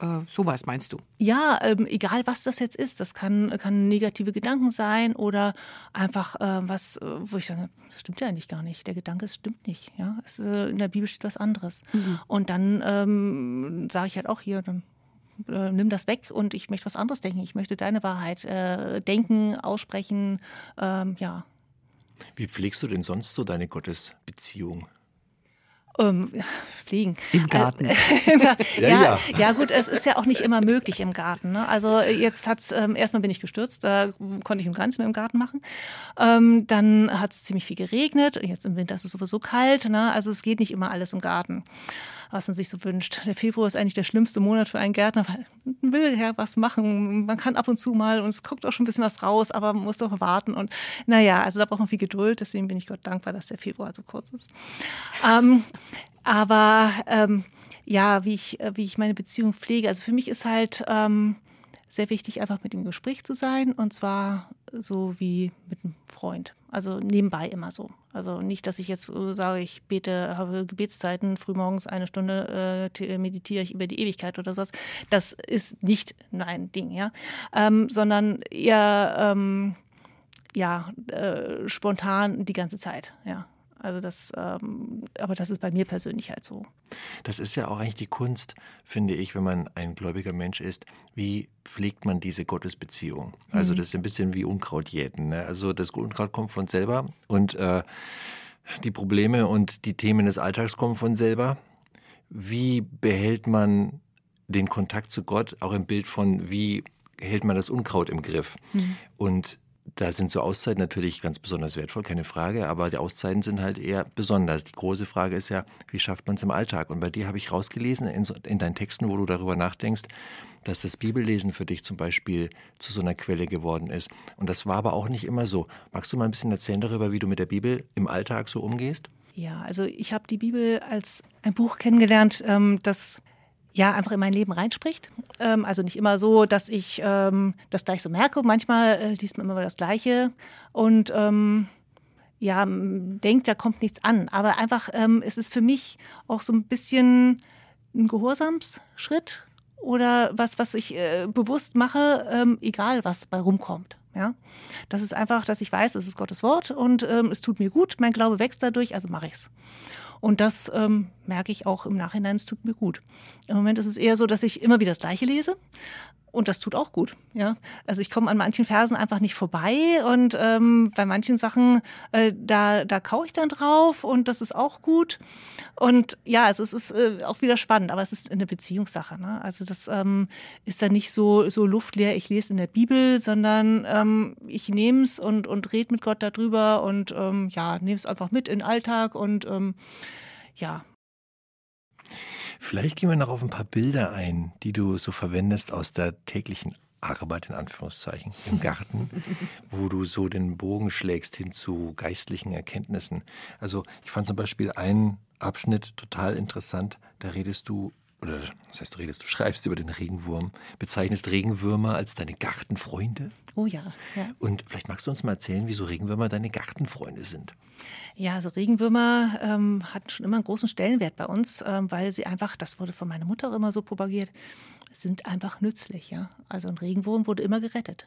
äh, sowas meinst du? Ja, ähm, egal was das jetzt ist. Das kann, kann negative Gedanken sein oder einfach äh, was, äh, wo ich sage, das stimmt ja eigentlich gar nicht. Der Gedanke, es stimmt nicht. Ja? Es, äh, in der Bibel steht was anderes. Mhm. Und dann ähm, sage ich halt auch hier, dann äh, nimm das weg und ich möchte was anderes denken. Ich möchte deine Wahrheit äh, denken, aussprechen, ähm, ja. Wie pflegst du denn sonst so deine Gottesbeziehung? Ähm, fliegen. Im Garten. Äh, ja, ja, ja, ja. gut, es ist ja auch nicht immer möglich im Garten. Ne? Also jetzt hat's ähm, erstmal bin ich gestürzt, da konnte ich im Ganzen mehr im Garten machen. Ähm, dann hat es ziemlich viel geregnet. Jetzt im Winter ist es sowieso kalt. Ne? Also es geht nicht immer alles im Garten. Was man sich so wünscht. Der Februar ist eigentlich der schlimmste Monat für einen Gärtner, weil man will ja was machen. Man kann ab und zu mal und es guckt auch schon ein bisschen was raus, aber man muss doch warten. Und naja, also da braucht man viel Geduld. Deswegen bin ich Gott dankbar, dass der Februar so kurz ist. Ähm, aber ähm, ja, wie ich, wie ich meine Beziehung pflege. Also für mich ist halt ähm, sehr wichtig, einfach mit ihm im Gespräch zu sein und zwar so wie mit einem Freund. Also nebenbei immer so. Also nicht, dass ich jetzt sage, ich bete, habe Gebetszeiten, frühmorgens eine Stunde äh, meditiere ich über die Ewigkeit oder sowas. Das ist nicht mein Ding, ja. Ähm, sondern eher ähm, ja, äh, spontan die ganze Zeit, ja. Also das, ähm, aber das ist bei mir persönlich halt so. Das ist ja auch eigentlich die Kunst, finde ich, wenn man ein gläubiger Mensch ist. Wie pflegt man diese Gottesbeziehung? Also mhm. das ist ein bisschen wie Unkrautjäten. Ne? Also das Unkraut kommt von selber und äh, die Probleme und die Themen des Alltags kommen von selber. Wie behält man den Kontakt zu Gott auch im Bild von, wie hält man das Unkraut im Griff? Mhm. Und da sind so Auszeiten natürlich ganz besonders wertvoll, keine Frage, aber die Auszeiten sind halt eher besonders. Die große Frage ist ja, wie schafft man es im Alltag? Und bei dir habe ich rausgelesen in, in, deinen Texten, wo du darüber nachdenkst, dass das Bibellesen für dich zum Beispiel zu so einer Quelle geworden ist. Und das war aber auch nicht immer so. Magst du mal ein bisschen erzählen darüber, wie du mit der Bibel im Alltag so umgehst? Ja, also ich habe die Bibel als ein Buch kennengelernt, ähm, das ja einfach in mein Leben reinspricht. Ähm, also nicht immer so, dass ich ähm, das gleich so merke. Manchmal äh, liest man immer das Gleiche und ähm, ja, denkt, da kommt nichts an. Aber einfach, ähm, es ist für mich auch so ein bisschen ein Gehorsamsschritt oder was, was ich äh, bewusst mache, ähm, egal was bei rumkommt. Ja, das ist einfach, dass ich weiß, es ist Gottes Wort und ähm, es tut mir gut. Mein Glaube wächst dadurch, also mache ich's. Und das ähm, merke ich auch im Nachhinein, es tut mir gut. Im Moment ist es eher so, dass ich immer wieder das Gleiche lese. Und das tut auch gut. Ja, also ich komme an manchen Versen einfach nicht vorbei und ähm, bei manchen Sachen äh, da da kau ich dann drauf und das ist auch gut. Und ja, es ist, ist äh, auch wieder spannend, aber es ist eine Beziehungssache. Ne? Also das ähm, ist dann nicht so so luftleer. Ich lese in der Bibel, sondern ähm, ich nehme es und und rede mit Gott darüber und ähm, ja nehme es einfach mit in den Alltag und ähm, ja, Vielleicht gehen wir noch auf ein paar Bilder ein, die du so verwendest aus der täglichen Arbeit in Anführungszeichen im Garten, wo du so den Bogen schlägst hin zu geistlichen Erkenntnissen. Also ich fand zum Beispiel einen Abschnitt total interessant. Da redest du oder das heißt, du redest, du schreibst über den Regenwurm, bezeichnest Regenwürmer als deine Gartenfreunde. Oh ja, ja. Und vielleicht magst du uns mal erzählen, wieso Regenwürmer deine Gartenfreunde sind. Ja, also Regenwürmer ähm, hatten schon immer einen großen Stellenwert bei uns, ähm, weil sie einfach, das wurde von meiner Mutter auch immer so propagiert, sind einfach nützlich. Ja? Also ein Regenwurm wurde immer gerettet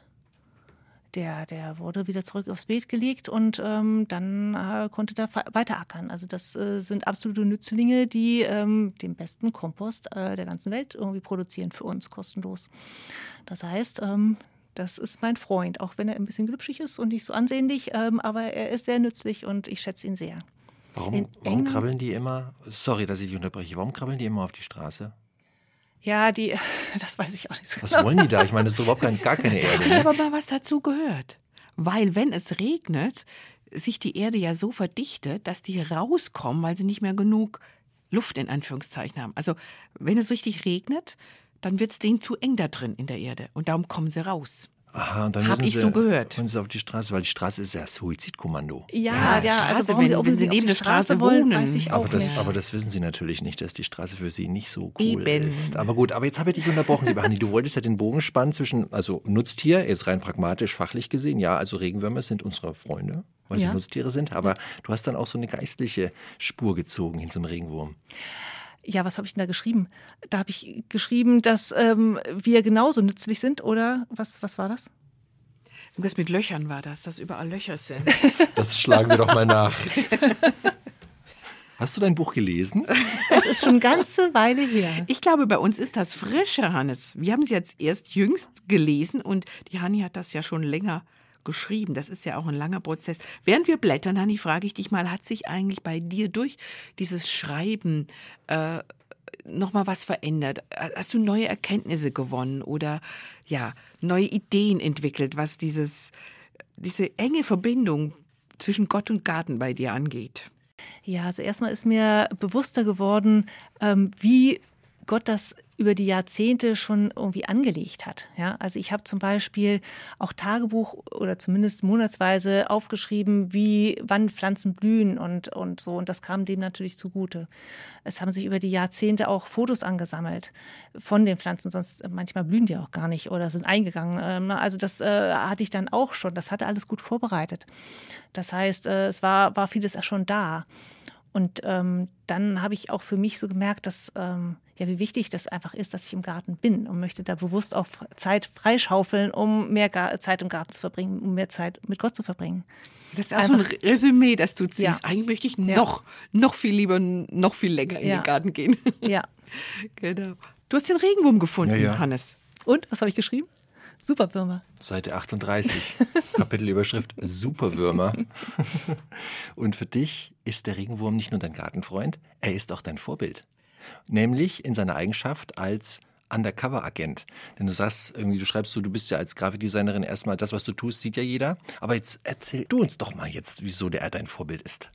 der, der wurde wieder zurück aufs Beet gelegt und ähm, dann äh, konnte da weiterackern. Also das äh, sind absolute Nützlinge, die ähm, den besten Kompost äh, der ganzen Welt irgendwie produzieren für uns kostenlos. Das heißt, ähm, das ist mein Freund, auch wenn er ein bisschen glitschig ist und nicht so ansehnlich, ähm, aber er ist sehr nützlich und ich schätze ihn sehr. Warum, warum krabbeln die immer? Sorry, dass ich dich unterbreche. Warum krabbeln die immer auf die Straße? Ja, die, das weiß ich auch nicht so Was genau. wollen die da? Ich meine, das ist überhaupt kein, gar keine Erde. Ne? aber mal was dazu gehört. Weil, wenn es regnet, sich die Erde ja so verdichtet, dass die rauskommen, weil sie nicht mehr genug Luft in Anführungszeichen haben. Also, wenn es richtig regnet, dann wird es denen zu eng da drin in der Erde. Und darum kommen sie raus. Aha, und dann Hab ich sie, so gehört. Sie auf die Straße, weil die Straße ist ja Suizidkommando. Ja, ja, Straße, also wenn, sie, ob wenn sie neben der Straße, wollen, wohnen. weiß ich auch Aber das, nicht. aber das wissen sie natürlich nicht, dass die Straße für sie nicht so cool Eben. ist. Aber gut, aber jetzt habe ich dich unterbrochen, liebe Hanni. Du wolltest ja den Bogen spannen zwischen, also Nutztier, jetzt rein pragmatisch, fachlich gesehen, ja, also Regenwürmer sind unsere Freunde, weil sie Ja. Nutztiere sind, aber du hast dann auch so eine geistliche Spur gezogen hin zum Regenwurm. Ja, was habe ich denn da geschrieben? Da habe ich geschrieben, dass ähm, wir genauso nützlich sind, oder was, was war das? Irgendwas mit Löchern war das, dass überall Löcher sind. Das schlagen wir doch mal nach. Hast du dein Buch gelesen? Es ist schon eine ganze Weile her. Ich glaube, bei uns ist das frischer, Hannes. Wir haben es jetzt erst jüngst gelesen und die Hanni hat das ja schon länger geschrieben. Das ist ja auch ein langer Prozess. Während wir blättern, Hanni, frage ich dich mal, hat sich eigentlich bei dir durch dieses Schreiben äh, nochmal was verändert? Hast du neue Erkenntnisse gewonnen oder ja, neue Ideen entwickelt, was dieses, diese enge Verbindung zwischen Gott und Garten bei dir angeht? Ja, also erstmal ist mir bewusster geworden, ähm, wie Gott das über die Jahrzehnte schon irgendwie angelegt hat. Ja, also ich habe zum Beispiel auch Tagebuch oder zumindest monatsweise aufgeschrieben, wie wann Pflanzen blühen und, und so. Und das kam dem natürlich zugute. Es haben sich über die Jahrzehnte auch Fotos angesammelt von den Pflanzen, sonst manchmal blühen die auch gar nicht oder sind eingegangen. Ähm, also das äh, hatte ich dann auch schon. Das hatte alles gut vorbereitet. Das heißt, äh, es war, war vieles schon da. Und ähm, dann habe ich auch für mich so gemerkt, dass ähm, ja, wie wichtig das einfach ist, dass ich im Garten bin und möchte da bewusst auch Zeit freischaufeln, um mehr Gar Zeit im Garten zu verbringen, um mehr Zeit mit Gott zu verbringen. Das ist auch einfach, so ein Resümee, das du ziehst. Ja. Eigentlich möchte ich noch, ja. noch viel lieber, noch viel länger in ja. den Garten gehen. Ja. genau. Du hast den Regenwurm gefunden, Hannes. Und, was habe ich geschrieben? Superwürmer. Seite 38, Kapitelüberschrift Superwürmer. Und für dich ist der Regenwurm nicht nur dein Gartenfreund, er ist auch dein Vorbild. Nämlich in seiner Eigenschaft als Undercover-Agent. Denn du sagst irgendwie, du schreibst so, du bist ja als Grafikdesignerin erstmal das, was du tust, sieht ja jeder. Aber jetzt erzähl du uns doch mal jetzt, wieso der dein Vorbild ist.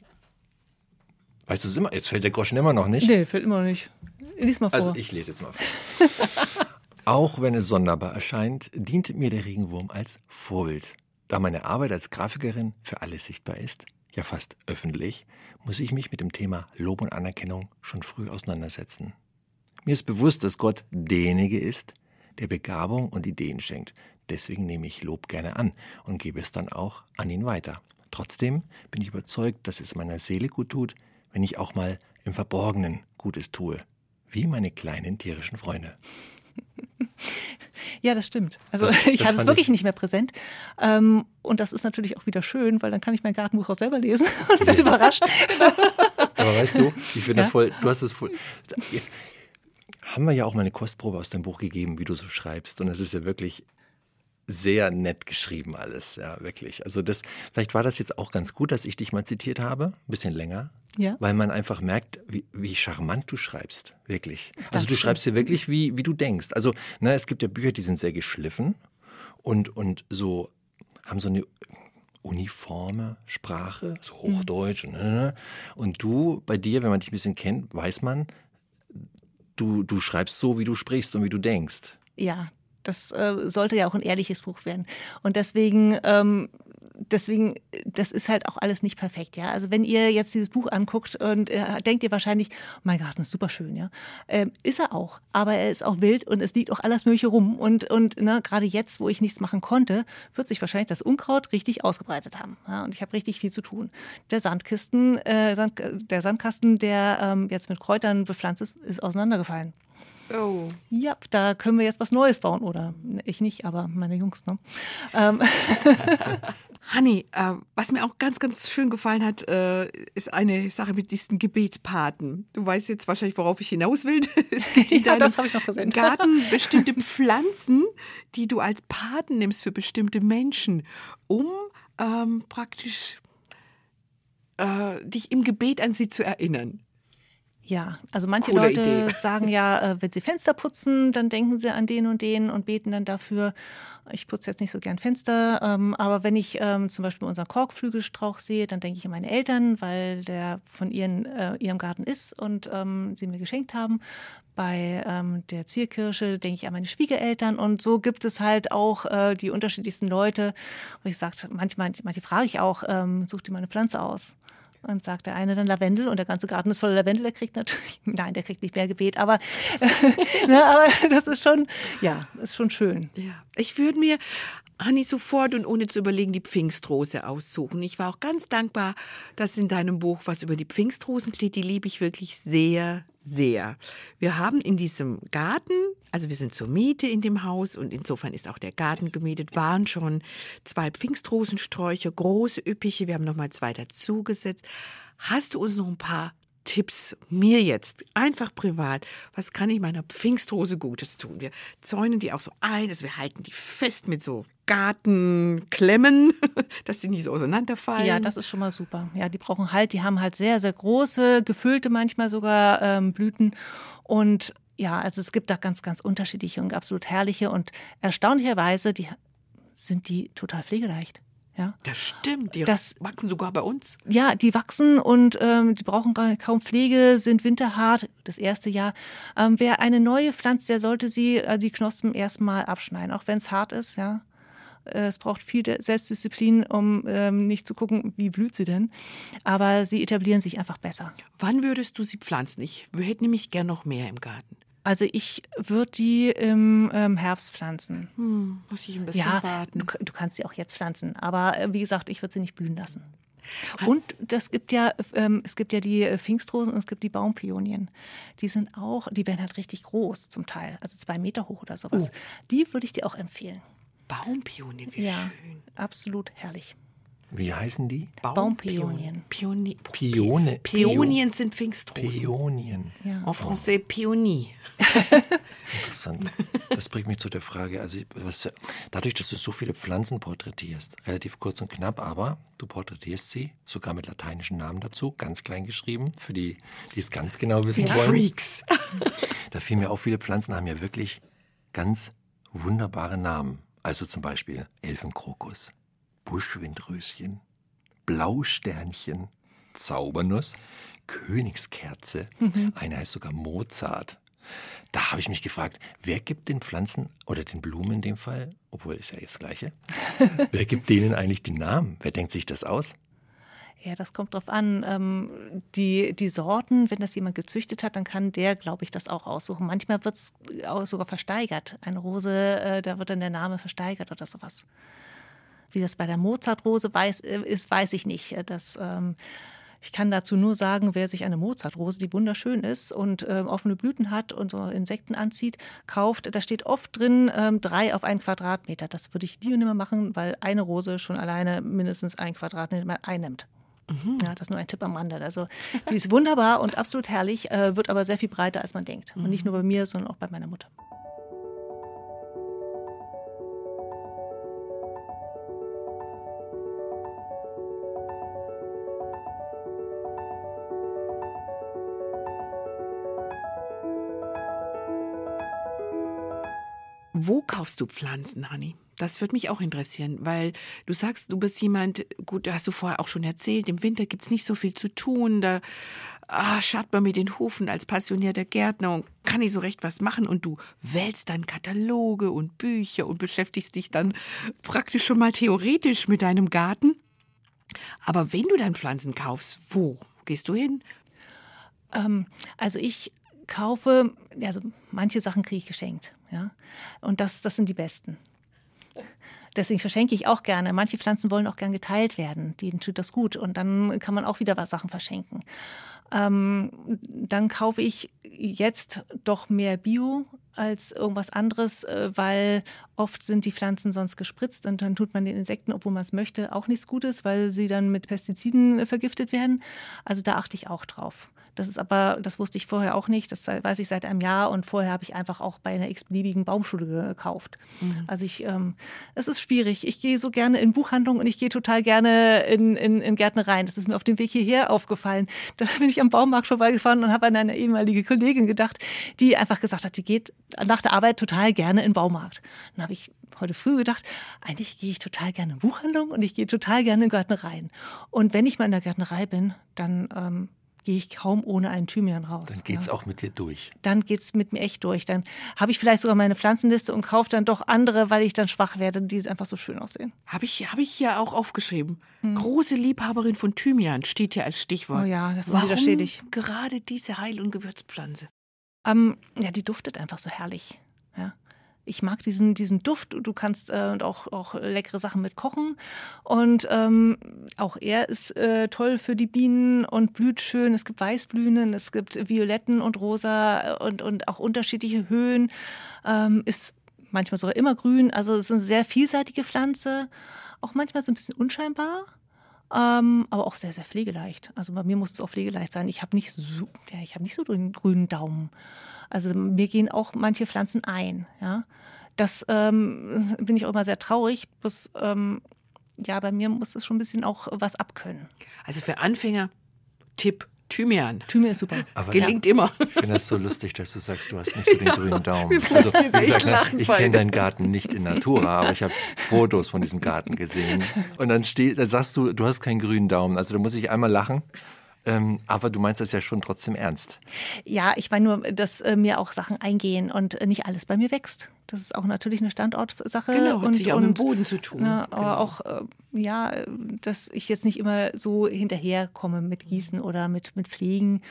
Weißt du es immer? Jetzt fällt der Groschen immer noch nicht. Nee, fällt immer noch nicht. Lies mal also, vor. Also ich lese jetzt mal vor. Auch wenn es sonderbar erscheint, dient mir der Regenwurm als Vorbild. Da meine Arbeit als Grafikerin für alle sichtbar ist, ja fast öffentlich, muss ich mich mit dem Thema Lob und Anerkennung schon früh auseinandersetzen. Mir ist bewusst, dass Gott derjenige ist, der Begabung und Ideen schenkt. Deswegen nehme ich Lob gerne an und gebe es dann auch an ihn weiter. Trotzdem bin ich überzeugt, dass es meiner Seele gut tut, wenn ich auch mal im Verborgenen Gutes tue, wie meine kleinen tierischen Freunde. Ja, das stimmt. Also das, ich hatte es wirklich ich nicht mehr präsent. Ähm, und das ist natürlich auch wieder schön, weil dann kann ich mein Gartenbuch auch selber lesen und werde überrascht. Aber weißt du, ich finde ja? das voll, du hast das voll. Jetzt haben wir ja auch mal eine Kostprobe aus deinem Buch gegeben, wie du so schreibst. Und es ist ja wirklich sehr nett geschrieben alles, ja, wirklich. Also das, vielleicht war das jetzt auch ganz gut, dass ich dich mal zitiert habe, ein bisschen länger, ja. weil man einfach merkt, wie, wie charmant du schreibst, wirklich. Also das du stimmt. schreibst hier wirklich, wie, wie du denkst. Also, ne, es gibt ja Bücher, die sind sehr geschliffen und, und so, haben so eine uniforme Sprache, so mhm. Hochdeutsch. Mhm. Ne, und du, bei dir, wenn man dich ein bisschen kennt, weiß man, du, du schreibst so, wie du sprichst und wie du denkst. Ja, das äh, sollte ja auch ein ehrliches Buch werden. Und deswegen, ähm, deswegen, das ist halt auch alles nicht perfekt, ja. Also wenn ihr jetzt dieses Buch anguckt und äh, denkt ihr wahrscheinlich, oh mein Garten ist super schön, ja. Ähm, ist er auch, aber er ist auch wild und es liegt auch alles Mögliche rum. Und, und ne, gerade jetzt, wo ich nichts machen konnte, wird sich wahrscheinlich das Unkraut richtig ausgebreitet haben. Ja? Und ich habe richtig viel zu tun. Der Sandkisten, äh, Sand, der Sandkasten, der ähm, jetzt mit Kräutern bepflanzt ist, ist auseinandergefallen. Oh. Ja, da können wir jetzt was Neues bauen. Oder ich nicht, aber meine Jungs, ne? Ähm. Hanni, äh, was mir auch ganz, ganz schön gefallen hat, äh, ist eine Sache mit diesen Gebetspaten. Du weißt jetzt wahrscheinlich, worauf ich hinaus will. es gibt in ja, das ich noch präsent. Garten bestimmte Pflanzen, die du als Paten nimmst für bestimmte Menschen, um ähm, praktisch äh, dich im Gebet an sie zu erinnern. Ja, also manche Coole Leute Idee. sagen ja, äh, wenn sie Fenster putzen, dann denken sie an den und den und beten dann dafür. Ich putze jetzt nicht so gern Fenster, ähm, aber wenn ich ähm, zum Beispiel unseren Korkflügelstrauch sehe, dann denke ich an meine Eltern, weil der von ihren, äh, ihrem Garten ist und ähm, sie mir geschenkt haben. Bei der Zierkirsche denke ich an meine Schwiegereltern und so gibt es halt auch äh, die unterschiedlichsten Leute. Und ich sage, manchmal, manche frage ich auch, such dir mal eine Pflanze aus. Und sagt der eine dann Lavendel und der ganze Garten ist voller Lavendel. Der kriegt natürlich, nein, der kriegt nicht mehr Gebet, aber, ne, aber das ist schon, ja, ist schon schön. Ja. Ich würde mir Hanni sofort und ohne zu überlegen die Pfingstrose aussuchen. Ich war auch ganz dankbar, dass in deinem Buch was über die Pfingstrosen steht. Die liebe ich wirklich sehr, sehr. Wir haben in diesem Garten, also wir sind zur Miete in dem Haus und insofern ist auch der Garten gemietet, waren schon zwei Pfingstrosensträucher, große, üppige. Wir haben nochmal zwei dazugesetzt. Hast du uns noch ein paar Tipps mir jetzt, einfach privat, was kann ich meiner Pfingstrose Gutes tun? Wir zäunen die auch so ein, also wir halten die fest mit so Gartenklemmen, dass die nicht so auseinanderfallen. Ja, das ist schon mal super. Ja, die brauchen halt, die haben halt sehr, sehr große, gefüllte manchmal sogar ähm, Blüten und ja, also es gibt da ganz, ganz unterschiedliche und absolut herrliche und erstaunlicherweise, die sind die total pflegeleicht. Ja. Das stimmt, die Das- wachsen sogar bei uns. Ja, die wachsen und ähm, die brauchen gar- kaum Pflege, sind winterhart das erste Jahr. Ähm, wer eine neue pflanzt, der sollte sie äh, die Knospen erstmal abschneiden, auch wenn es hart ist. Ja, Äh, es braucht viel Selbstdisziplin, um ähm, nicht zu gucken, wie blüht sie denn. Aber sie etablieren sich einfach besser. Wann würdest du sie pflanzen? Ich hätte nämlich gern noch mehr im Garten. Also ich würde die im ähm, Herbst pflanzen. Hm, muss ich ein bisschen Ja, warten. du, du kannst sie auch jetzt pflanzen, aber äh, wie gesagt, ich würde sie nicht blühen lassen. Und das gibt ja, ähm, es gibt ja die äh, Pfingstrosen und es gibt die Baumpionien. Die sind auch, die werden halt richtig groß zum Teil, also zwei Meter hoch oder sowas. Die würde ich dir auch empfehlen. Baumpionien, wie ja, schön. absolut herrlich. Wie heißen die? Baumpionien. Pioni Pione. Pionien sind Pfingstrosen. Pionien. Ja. En français, Pionie. Interessant. Das bringt mich zu der Frage, also was, dadurch, dass du so viele Pflanzen porträtierst, relativ kurz und knapp, aber du porträtierst sie sogar mit lateinischen Namen dazu, ganz klein geschrieben, für die, die es ganz genau wissen wollen. Freaks. Da fiel mir auf, viele Pflanzen haben ja wirklich ganz wunderbare Namen. Also zum Beispiel Elfenkrokus, Buschwindröschen, Blausternchen, Zaubernuss, Königskerze. Einer heißt sogar Mozart. Da habe ich mich gefragt, wer gibt den Pflanzen oder den Blumen in dem Fall, obwohl ist ja das Gleiche, wer gibt denen eigentlich die Namen? Wer denkt sich das aus? Ja, das kommt drauf an. Ähm, die, die Sorten, wenn das jemand gezüchtet hat, dann kann der, glaube ich, das auch aussuchen. Manchmal wird es sogar versteigert. Eine Rose, äh, da wird dann der Name versteigert oder sowas. Wie das bei der Mozartrose weiß, äh, ist, weiß ich nicht. Äh, Das, ähm, ich kann dazu nur sagen, wer sich eine Mozartrose, die wunderschön ist und ähm, offene Blüten hat und so Insekten anzieht, kauft. Da steht oft drin ähm, drei auf einen Quadratmeter. Das würde ich nie und nimmer machen, weil eine Rose schon alleine mindestens ein Quadratmeter einnimmt. Ja, das ist nur ein Tipp am Rande. Also die ist wunderbar und absolut herrlich, äh, wird aber sehr viel breiter, als man denkt. Und nicht nur bei mir, sondern auch bei meiner Mutter. Wo kaufst du Pflanzen, Hanni? Das würde mich auch interessieren, weil du sagst, du bist jemand, gut, hast du vorher auch schon erzählt, im Winter gibt's nicht so viel zu tun, da ah, schaut man mit den Hufen als passionierter Gärtner und kann nicht so recht was machen und du wählst dann Kataloge und Bücher und beschäftigst dich dann praktisch schon mal theoretisch mit deinem Garten. Aber wenn du dann Pflanzen kaufst, wo gehst du hin? Ähm, also ich kaufe, also manche Sachen kriege ich geschenkt, ja. Und das, das sind die besten. Deswegen verschenke ich auch gerne. Manche Pflanzen wollen auch gern geteilt werden. Denen tut das gut. Und dann kann man auch wieder was Sachen verschenken. Ähm, dann kaufe ich jetzt doch mehr Bio als irgendwas anderes, äh, weil oft sind die Pflanzen sonst gespritzt und dann tut man den Insekten, obwohl man es möchte, auch nichts Gutes, weil sie dann mit Pestiziden äh, vergiftet werden. Also da achte ich auch drauf. Das ist aber, das wusste ich vorher auch nicht, das weiß ich seit einem Jahr und vorher habe ich einfach auch bei einer x-beliebigen Baumschule gekauft. Also ich, ähm, es ist schwierig. Ich gehe so gerne in Buchhandlungen und ich gehe total gerne in, in, in Gärtnereien. Das ist mir auf dem Weg hierher aufgefallen. Da bin ich am Baumarkt vorbeigefahren und habe an eine ehemalige Kollegin gedacht, die einfach gesagt hat, die geht nach der Arbeit total gerne in den Baumarkt. Dann habe ich heute früh gedacht, eigentlich gehe ich total gerne in Buchhandlungen und ich gehe total gerne in Gärtnereien. Und wenn ich mal in der Gärtnerei bin, dann ähm, gehe ich kaum ohne einen Thymian raus. Dann geht's ja. auch mit dir durch. Dann geht's mit mir echt durch. Dann habe ich vielleicht sogar meine Pflanzenliste und kaufe dann doch andere, weil ich dann schwach werde, die einfach so schön aussehen. Habe ich, hab ich hier auch aufgeschrieben. Große Liebhaberin von Thymian steht hier als Stichwort. Oh ja, das Warum widerstehe ich. gerade diese Heil- und Gewürzpflanze? Ähm, ja, die duftet einfach so herrlich. Ja. Ich mag diesen, diesen Duft. Du kannst äh, und auch, auch leckere Sachen mit kochen. Und ähm, auch er ist äh, toll für die Bienen und blüht schön. Es gibt Weißblühnen, es gibt Violetten und Rosa und, und auch unterschiedliche Höhen. Ähm, ist manchmal sogar immer grün. Also es ist eine sehr vielseitige Pflanze. Auch manchmal so ein bisschen unscheinbar. Ähm, aber auch sehr, sehr pflegeleicht. Also bei mir muss es auch pflegeleicht sein. Ich habe nicht so, ja, ich habe nicht so den grünen Daumen. Also mir gehen auch manche Pflanzen ein. Ja, das ähm, bin ich auch immer sehr traurig. Bis, ähm, ja, bei mir muss es schon ein bisschen auch was abkönnen. Also für Anfänger, Tipp, Thymian. Thymian ist super. Aber Gelingt immer. Ich finde das so lustig, dass du sagst, du hast nicht so den grünen Daumen. Echt gesagt, ich kenne deinen Garten nicht in Natura, aber ich habe Fotos von diesem Garten gesehen. Und dann steht, da sagst du, du hast keinen grünen Daumen. Also da muss ich einmal lachen. Ähm, aber du meinst das ja schon trotzdem ernst. Ja, ich meine nur, dass äh, mir auch Sachen eingehen und äh, nicht alles bei mir wächst. Das ist auch natürlich eine Standortsache. Genau, hat und, sich auch und, mit dem Boden zu tun. Ne, Genau. aber auch, äh, ja, äh, dass ich jetzt nicht immer so hinterherkomme mit Gießen oder mit, mit Pflegen.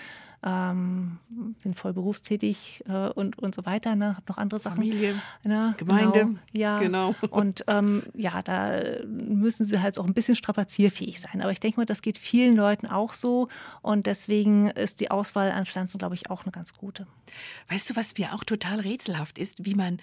Ähm, bin voll berufstätig äh, und, und so weiter, ne? Hab noch andere Sachen. Familie, ne? Gemeinde, Genau, ja. genau. Und ähm, ja, da müssen sie halt auch ein bisschen strapazierfähig sein. Aber ich denke mal, das geht vielen Leuten auch so. Und deswegen ist die Auswahl an Pflanzen, glaube ich, auch eine ganz gute. Weißt du, was mir auch total rätselhaft ist, wie man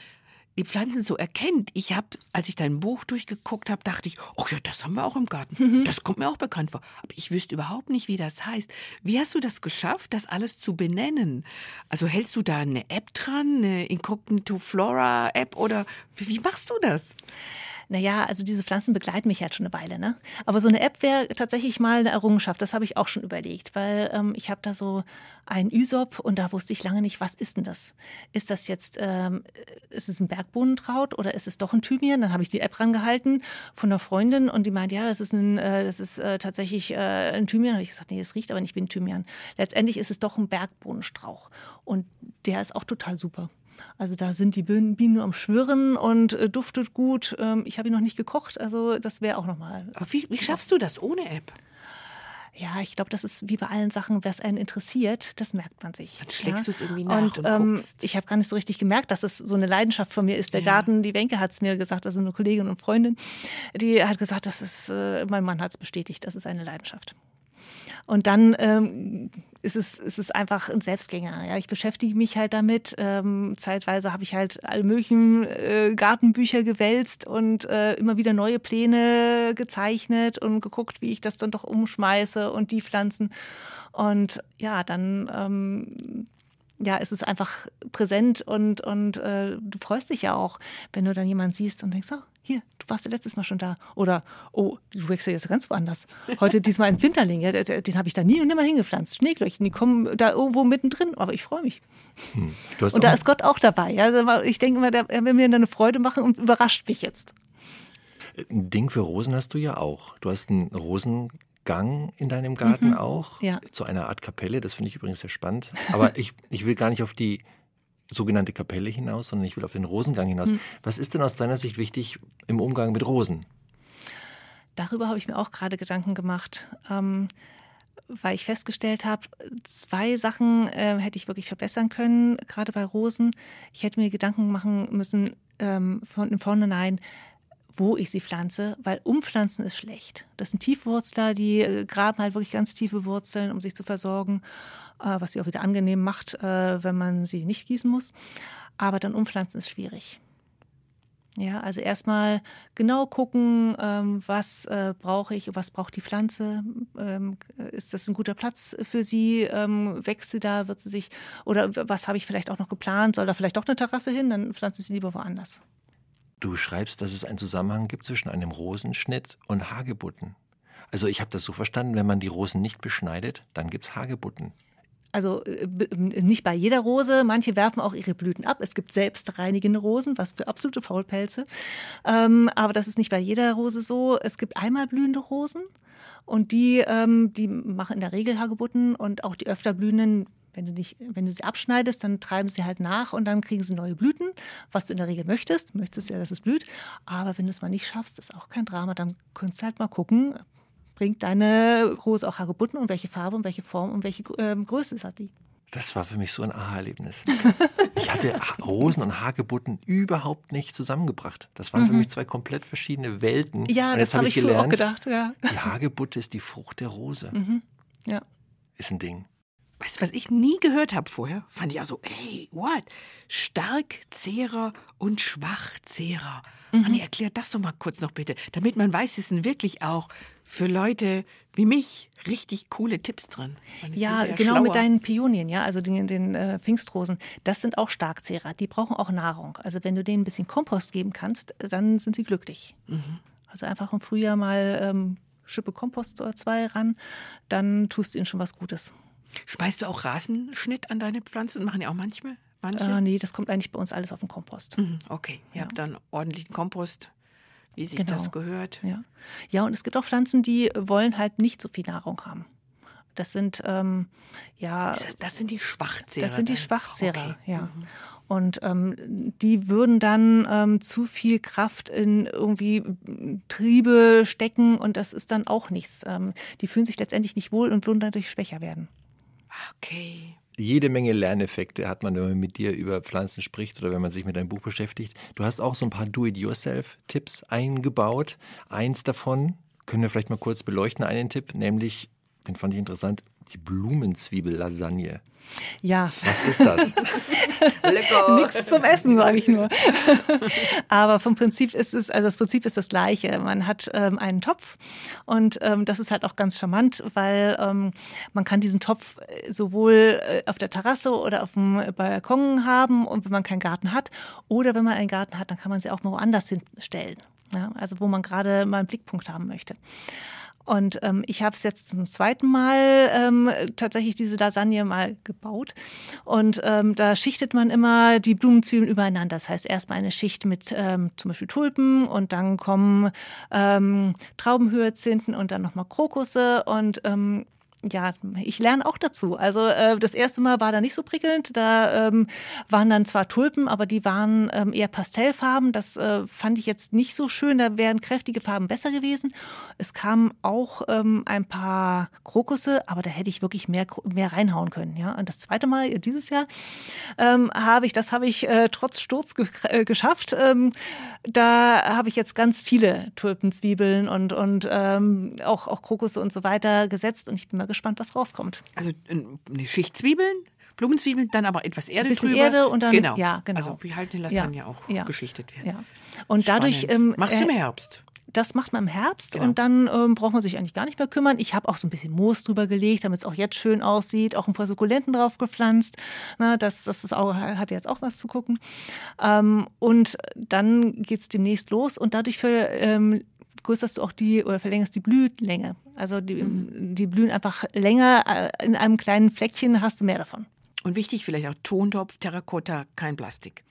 die Pflanzen so erkennt. Ich habe, als ich dein Buch durchgeguckt habe, dachte ich, oh ja, das haben wir auch im Garten. Das kommt mir auch bekannt vor. Aber ich wüsste überhaupt nicht, wie das heißt. Wie hast du das geschafft, das alles zu benennen? Also hältst du da eine App dran, eine Incognito Flora App oder wie machst du das? Naja, also diese Pflanzen begleiten mich halt schon eine Weile, ne? Aber so eine App wäre tatsächlich mal eine Errungenschaft. Das habe ich auch schon überlegt, weil ähm, ich habe da so ein Ysop und da wusste ich lange nicht, was ist denn das? Ist das jetzt, ähm, ist es ein Bergbohnentraut oder ist es doch ein Thymian? Dann habe ich die App rangehalten von einer Freundin und die meint, ja, das ist ein, äh, das ist äh, tatsächlich äh, ein Thymian. Habe ich gesagt, nee, das riecht aber nicht wie ein Thymian. Letztendlich ist es doch ein Bergbohnenstrauch und der ist auch total super. Also da sind die Bienen nur am Schwirren und äh, duftet gut. Ähm, ich habe ihn noch nicht gekocht, also das wäre auch nochmal. Aber wie, wie schaffst du das ohne App? Ja, ich glaube, das ist wie bei allen Sachen, was einen interessiert, das merkt man sich. Dann schlägst ja? du's irgendwie nach Und und ähm, ich habe gar nicht so richtig gemerkt, dass es so eine Leidenschaft von mir ist. Der Garten, die Wenke hat es mir gesagt, also eine Kollegin und Freundin, die hat gesagt, das ist, äh, mein Mann hat es bestätigt, das ist eine Leidenschaft. Und dann ähm, ist, es, ist es einfach ein Selbstgänger. Ja? Ich beschäftige mich halt damit. Ähm, zeitweise habe ich halt alle möglichen äh, Gartenbücher gewälzt und äh, immer wieder neue Pläne gezeichnet und geguckt, wie ich das dann doch umschmeiße und die Pflanzen. Und ja, dann ähm, ja, es ist einfach präsent und, und äh, du freust dich ja auch, wenn du dann jemanden siehst und denkst, oh, hier, du warst ja letztes Mal schon da. Oder, oh, du wächst ja jetzt ganz woanders. Heute diesmal ein Winterling, ja, den, habe ich da nie und nimmer hingepflanzt. Schneeglöckchen, die kommen da irgendwo mittendrin, aber ich freue mich. Hast Und da ist Gott auch dabei. Ja? Ich denke immer, der, er will mir eine Freude machen und überrascht mich jetzt. Ein Ding für Rosen hast du ja auch. Du hast einen Rosengang in deinem Garten auch. ja. Zu einer Art Kapelle. Das finde ich übrigens sehr spannend. Aber ich, ich will gar nicht auf die sogenannte Kapelle hinaus, sondern ich will auf den Rosengang hinaus. Was ist denn aus deiner Sicht wichtig im Umgang mit Rosen? Darüber habe ich mir auch gerade Gedanken gemacht, ähm, weil ich festgestellt habe, zwei Sachen äh, hätte ich wirklich verbessern können, gerade bei Rosen. Ich hätte mir Gedanken machen müssen ähm, von Vornherein, wo ich sie pflanze, weil umpflanzen ist schlecht. Das sind Tiefwurzler, die äh, graben halt wirklich ganz tiefe Wurzeln, um sich zu versorgen, äh, was sie auch wieder angenehm macht, äh, wenn man sie nicht gießen muss. Aber dann umpflanzen ist schwierig. Ja, also erstmal genau gucken, ähm, was brauche ich, was braucht die Pflanze, ähm, ist das ein guter Platz für sie, ähm, wächst sie da, wird sie sich, oder was habe ich vielleicht auch noch geplant, soll da vielleicht doch eine Terrasse hin, dann pflanze ich sie lieber woanders. Du schreibst, dass es einen Zusammenhang gibt zwischen einem Rosenschnitt und Hagebutten. Also ich habe das so verstanden, wenn man die Rosen nicht beschneidet, dann gibt es Hagebutten. Also äh, nicht bei jeder Rose, manche werfen auch ihre Blüten ab. Es gibt selbstreinigende Rosen, was für absolute Faulpelze. Ähm, aber das ist nicht bei jeder Rose so. Es gibt einmal blühende Rosen und die, ähm, die machen in der Regel Hagebutten und auch die öfter blühenden, wenn du, nicht, wenn du sie abschneidest, dann treiben sie halt nach und dann kriegen sie neue Blüten, was du in der Regel möchtest. Möchtest ja, dass es blüht. Aber wenn du es mal nicht schaffst, ist auch kein Drama. Dann kannst du halt mal gucken, bringt deine Rose auch Hagebutten und welche Farbe und welche Form und welche ähm, Größe hat die? Das war für mich so ein Aha-Erlebnis. Ich hatte Ha- Rosen und Hagebutten überhaupt nicht zusammengebracht. Das waren für mich zwei komplett verschiedene Welten. Mhm. Ja, und das habe habe ich früher auch gedacht. Ja. Die Hagebutte ist die Frucht der Rose. ja. Ist ein Ding. Weißt du, was ich nie gehört habe vorher? Fand ich also, ey, what? Starkzehrer und Schwachzehrer. Mhm. Anni, erklär das doch mal kurz noch bitte, damit man weiß, es sind wirklich auch für Leute wie mich richtig coole Tipps drin. Ja, ja genau mit schlauer. deinen Pionien, ja, also den, den äh, Pfingstrosen. Das sind auch Starkzehrer. Die brauchen auch Nahrung. Also wenn du denen ein bisschen Kompost geben kannst, dann sind sie glücklich. Also einfach im Frühjahr mal ähm, Schippe Kompost oder zwei ran, dann tust du ihnen schon was Gutes. Schmeißt du auch Rasenschnitt an deine Pflanzen? Machen die auch manchmal? Manche? Äh, nee, das kommt eigentlich bei uns alles auf den Kompost. Mhm, okay, ihr habt dann ordentlichen Kompost, wie sich Genau. das gehört. Ja. ja, und es gibt auch Pflanzen, die wollen halt nicht so viel Nahrung haben. Das sind, ähm, ja, Das, das sind die Schwachzehrer. das sind die dann. Schwachzehrer, Okay. ja. Und ähm, die würden dann ähm, zu viel Kraft in irgendwie Triebe stecken und das ist dann auch nichts. Ähm, die fühlen sich letztendlich nicht wohl und würden dadurch schwächer werden. Okay. Jede Menge Lerneffekte hat man, wenn man mit dir über Pflanzen spricht oder wenn man sich mit deinem Buch beschäftigt. Du hast auch so ein paar Do-it-yourself-Tipps eingebaut. Eins davon können wir vielleicht mal kurz beleuchten, einen Tipp, nämlich, den fand ich interessant, die Blumenzwiebel-Lasagne. Ja, Was ist das? Lecker. Nichts zum Essen, sage ich nur. Aber vom Prinzip ist es, also das Prinzip ist das gleiche. Man hat ähm, einen Topf und ähm, das ist halt auch ganz charmant, weil ähm, man kann diesen Topf äh, sowohl äh, auf der Terrasse oder auf dem Balkon haben und wenn man keinen Garten hat oder wenn man einen Garten hat, dann kann man sie auch mal woanders hinstellen. Ja, also wo man gerade mal einen Blickpunkt haben möchte. Und ähm, ich habe es jetzt zum zweiten Mal ähm, tatsächlich diese Lasagne mal gebaut. Und ähm, da schichtet man immer die Blumenzwiebeln übereinander. Das heißt erstmal eine Schicht mit ähm, zum Beispiel Tulpen und dann kommen ähm, Traubenhyazinthen und dann nochmal Krokusse und ähm, ja, ich lerne auch dazu. Also äh, das erste Mal war da nicht so prickelnd. Da ähm, waren dann zwar Tulpen, aber die waren ähm, eher Pastellfarben. Das äh, fand ich jetzt nicht so schön. Da wären kräftige Farben besser gewesen. Es kamen auch ähm, ein paar Krokusse, aber da hätte ich wirklich mehr, mehr reinhauen können. Ja, und das zweite Mal äh, dieses Jahr ähm, habe ich, das habe ich äh, trotz Sturz ge äh, geschafft. Ähm, da habe ich jetzt ganz viele Tulpenzwiebeln und und ähm, auch auch Krokusse und so weiter gesetzt und ich bin mal gespannt, was rauskommt. Also äh, eine Schicht Zwiebeln, Blumenzwiebeln, dann aber etwas Erde Bisschen drüber. Erde und dann- genau. ja, genau. Also wie halt eine Lasagne Ja, auch ja. geschichtet wird. Ja. Und dadurch Spannend. ähm, Machst du äh, im Herbst? Das macht man im Herbst Genau. und dann ähm, braucht man sich eigentlich gar nicht mehr kümmern. Ich habe auch so ein bisschen Moos drüber gelegt, damit es auch jetzt schön aussieht. Auch ein paar Sukkulenten drauf gepflanzt. Na, das, das ist auch, hat jetzt auch was zu gucken. Ähm, und dann geht's demnächst los und dadurch für, ähm, größerst du auch die oder verlängerst die Blühlänge. Also die, die blühen einfach länger. Äh, In einem kleinen Fleckchen hast du mehr davon. Und wichtig vielleicht auch Tontopf, Terrakotta, kein Plastik.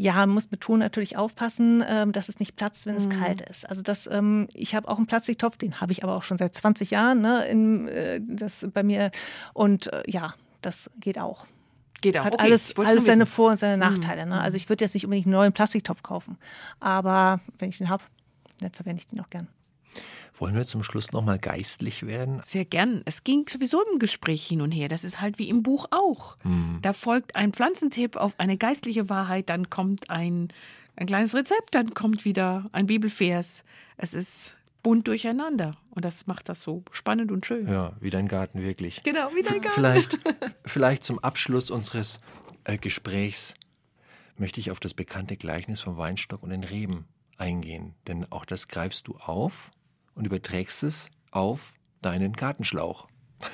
Ja, man muss mit Ton natürlich aufpassen, ähm, dass es nicht platzt, wenn es kalt ist. Also das, ähm, ich habe auch einen Plastiktopf, den habe ich aber auch schon seit 20 Jahren, ne, in, äh, das bei mir. Und äh, ja, das geht auch. Geht auch. Hat okay, alles, alles seine. Vor- und seine Nachteile. Ne? Also ich würde jetzt nicht unbedingt einen neuen Plastiktopf kaufen. Aber wenn ich den habe, dann verwende ich den auch gern. Wollen wir zum Schluss nochmal geistlich werden? Sehr gern. Es ging sowieso im Gespräch hin und her. Das ist halt wie im Buch auch. Da folgt ein Pflanzentipp auf eine geistliche Wahrheit, dann kommt ein, ein kleines Rezept, dann kommt wieder ein Bibelvers. Es ist bunt durcheinander und das macht das so spannend und schön. Ja, wie dein Garten wirklich. Genau, wie dein Garten. Vielleicht, vielleicht zum Abschluss unseres äh, Gesprächs möchte ich auf das bekannte Gleichnis vom Weinstock und den Reben eingehen. Denn auch das greifst du auf und überträgst es auf deinen Gartenschlauch.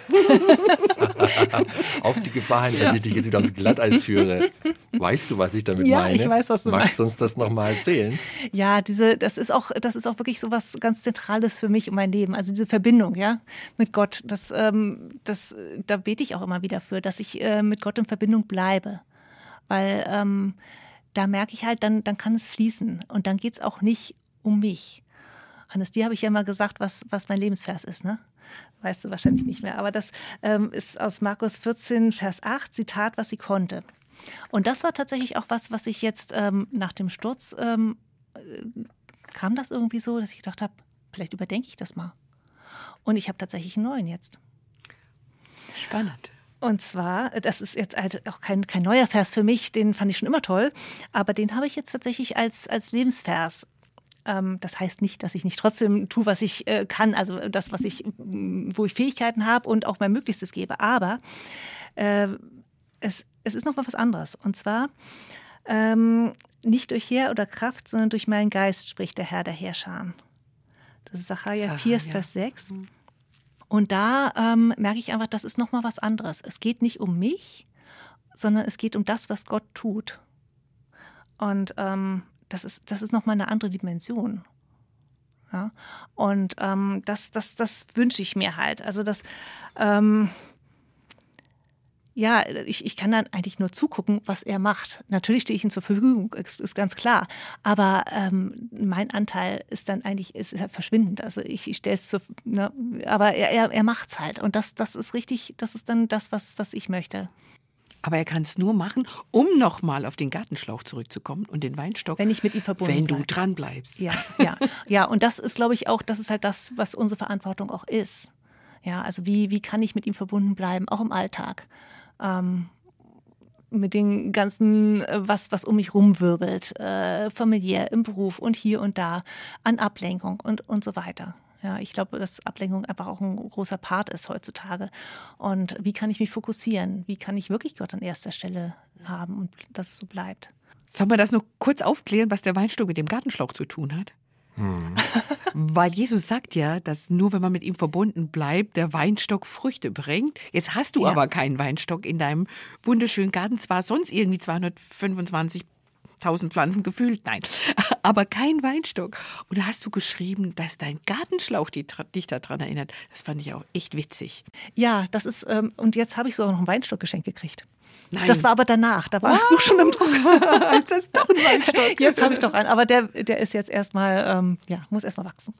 auf die Gefahr hin, dass ich dich jetzt wieder aufs Glatteis führe. Weißt du, was ich damit Ja, meine? ich weiß, was du Magst du uns das nochmal erzählen? Ja, diese, das ist auch, das ist auch wirklich so was ganz Zentrales für mich und mein Leben. Also diese Verbindung, ja, mit Gott. Das, ähm, das, da bete ich auch immer wieder für, dass ich äh, mit Gott in Verbindung bleibe. Weil ähm, da merke ich halt, dann, dann kann es fließen. Und dann geht's auch nicht um mich. Hannes, dir habe ich ja mal gesagt, was, was mein Lebensvers ist, ne? Weißt du wahrscheinlich nicht mehr. Aber das ähm, ist aus Markus 14, Vers 8, Zitat, was sie konnte. Und das war tatsächlich auch was, was ich jetzt ähm, nach dem Sturz ähm, kam das irgendwie so, dass ich gedacht habe, vielleicht überdenke ich das mal. Und ich habe tatsächlich einen neuen jetzt. Spannend. Und zwar, das ist jetzt halt auch kein, kein neuer Vers für mich, den fand ich schon immer toll, aber den habe ich jetzt tatsächlich als, als Lebensvers. Ähm, das heißt nicht, dass ich nicht trotzdem tue, was ich äh, kann, also das, was ich, m, wo ich Fähigkeiten habe und auch mein Möglichstes gebe. Aber äh, es, es ist noch mal was anderes. Und zwar ähm, nicht durch Heer oder Kraft, sondern durch meinen Geist spricht der Herr der Herrscher. Das ist Sacharja 4, Sacharja. Vers 6. Und da ähm, merke ich einfach, das ist noch mal was anderes. Es geht nicht um mich, sondern es geht um das, was Gott tut. Und ähm, das ist, das ist noch mal eine andere Dimension. Ja? Und ähm, das, das, das wünsche ich mir halt. Also das, ähm, Ja, ich, ich kann dann eigentlich nur zugucken, was er macht. Natürlich stehe ich ihm zur Verfügung, ist, ist ganz klar. Aber ähm, mein Anteil ist dann eigentlich ist halt verschwindend. Also ich, ich stelle es zur, ne, aber er, er, er macht es halt. Und das, das ist richtig, das ist dann das, was, was ich möchte. Aber er kann es nur machen, um nochmal auf den Gartenschlauch zurückzukommen und den Weinstock. Wenn ich mit ihm verbunden Wenn du bleib. dran bleibst. Ja, ja, ja. Und das ist, glaube ich, auch, das ist halt das, was unsere Verantwortung auch ist. Ja, also wie, wie kann ich mit ihm verbunden bleiben, auch im Alltag? Ähm, mit den ganzen, äh, was, was um mich rumwirbelt, äh, familiär, im Beruf und hier und da, an Ablenkung und, und so weiter. Ja, ich glaube, dass Ablenkung einfach auch ein großer Part ist heutzutage. Und wie kann ich mich fokussieren? Wie kann ich wirklich Gott an erster Stelle haben und dass es so bleibt? Sollen wir das nur kurz aufklären, was der Weinstock mit dem Gartenschlauch zu tun hat? Weil Jesus sagt ja, dass nur wenn man mit ihm verbunden bleibt, der Weinstock Früchte bringt. Jetzt hast du Ja. aber keinen Weinstock in deinem wunderschönen Garten. Zwar sonst irgendwie 225.000 Pflanzen gefühlt, nein, aber kein Weinstock. Und da hast du geschrieben, dass dein Gartenschlauch die, dich daran erinnert. Das fand ich auch echt witzig. Ja, das ist, ähm, und jetzt habe ich sogar noch einen Weinstock geschenkt gekriegt. Nein. Das war aber danach, da war das Buch schon im Druck. Jetzt du doch einen Weinstock. Jetzt habe ich doch einen, aber der, der ist jetzt erstmal, ähm, ja, muss erstmal wachsen.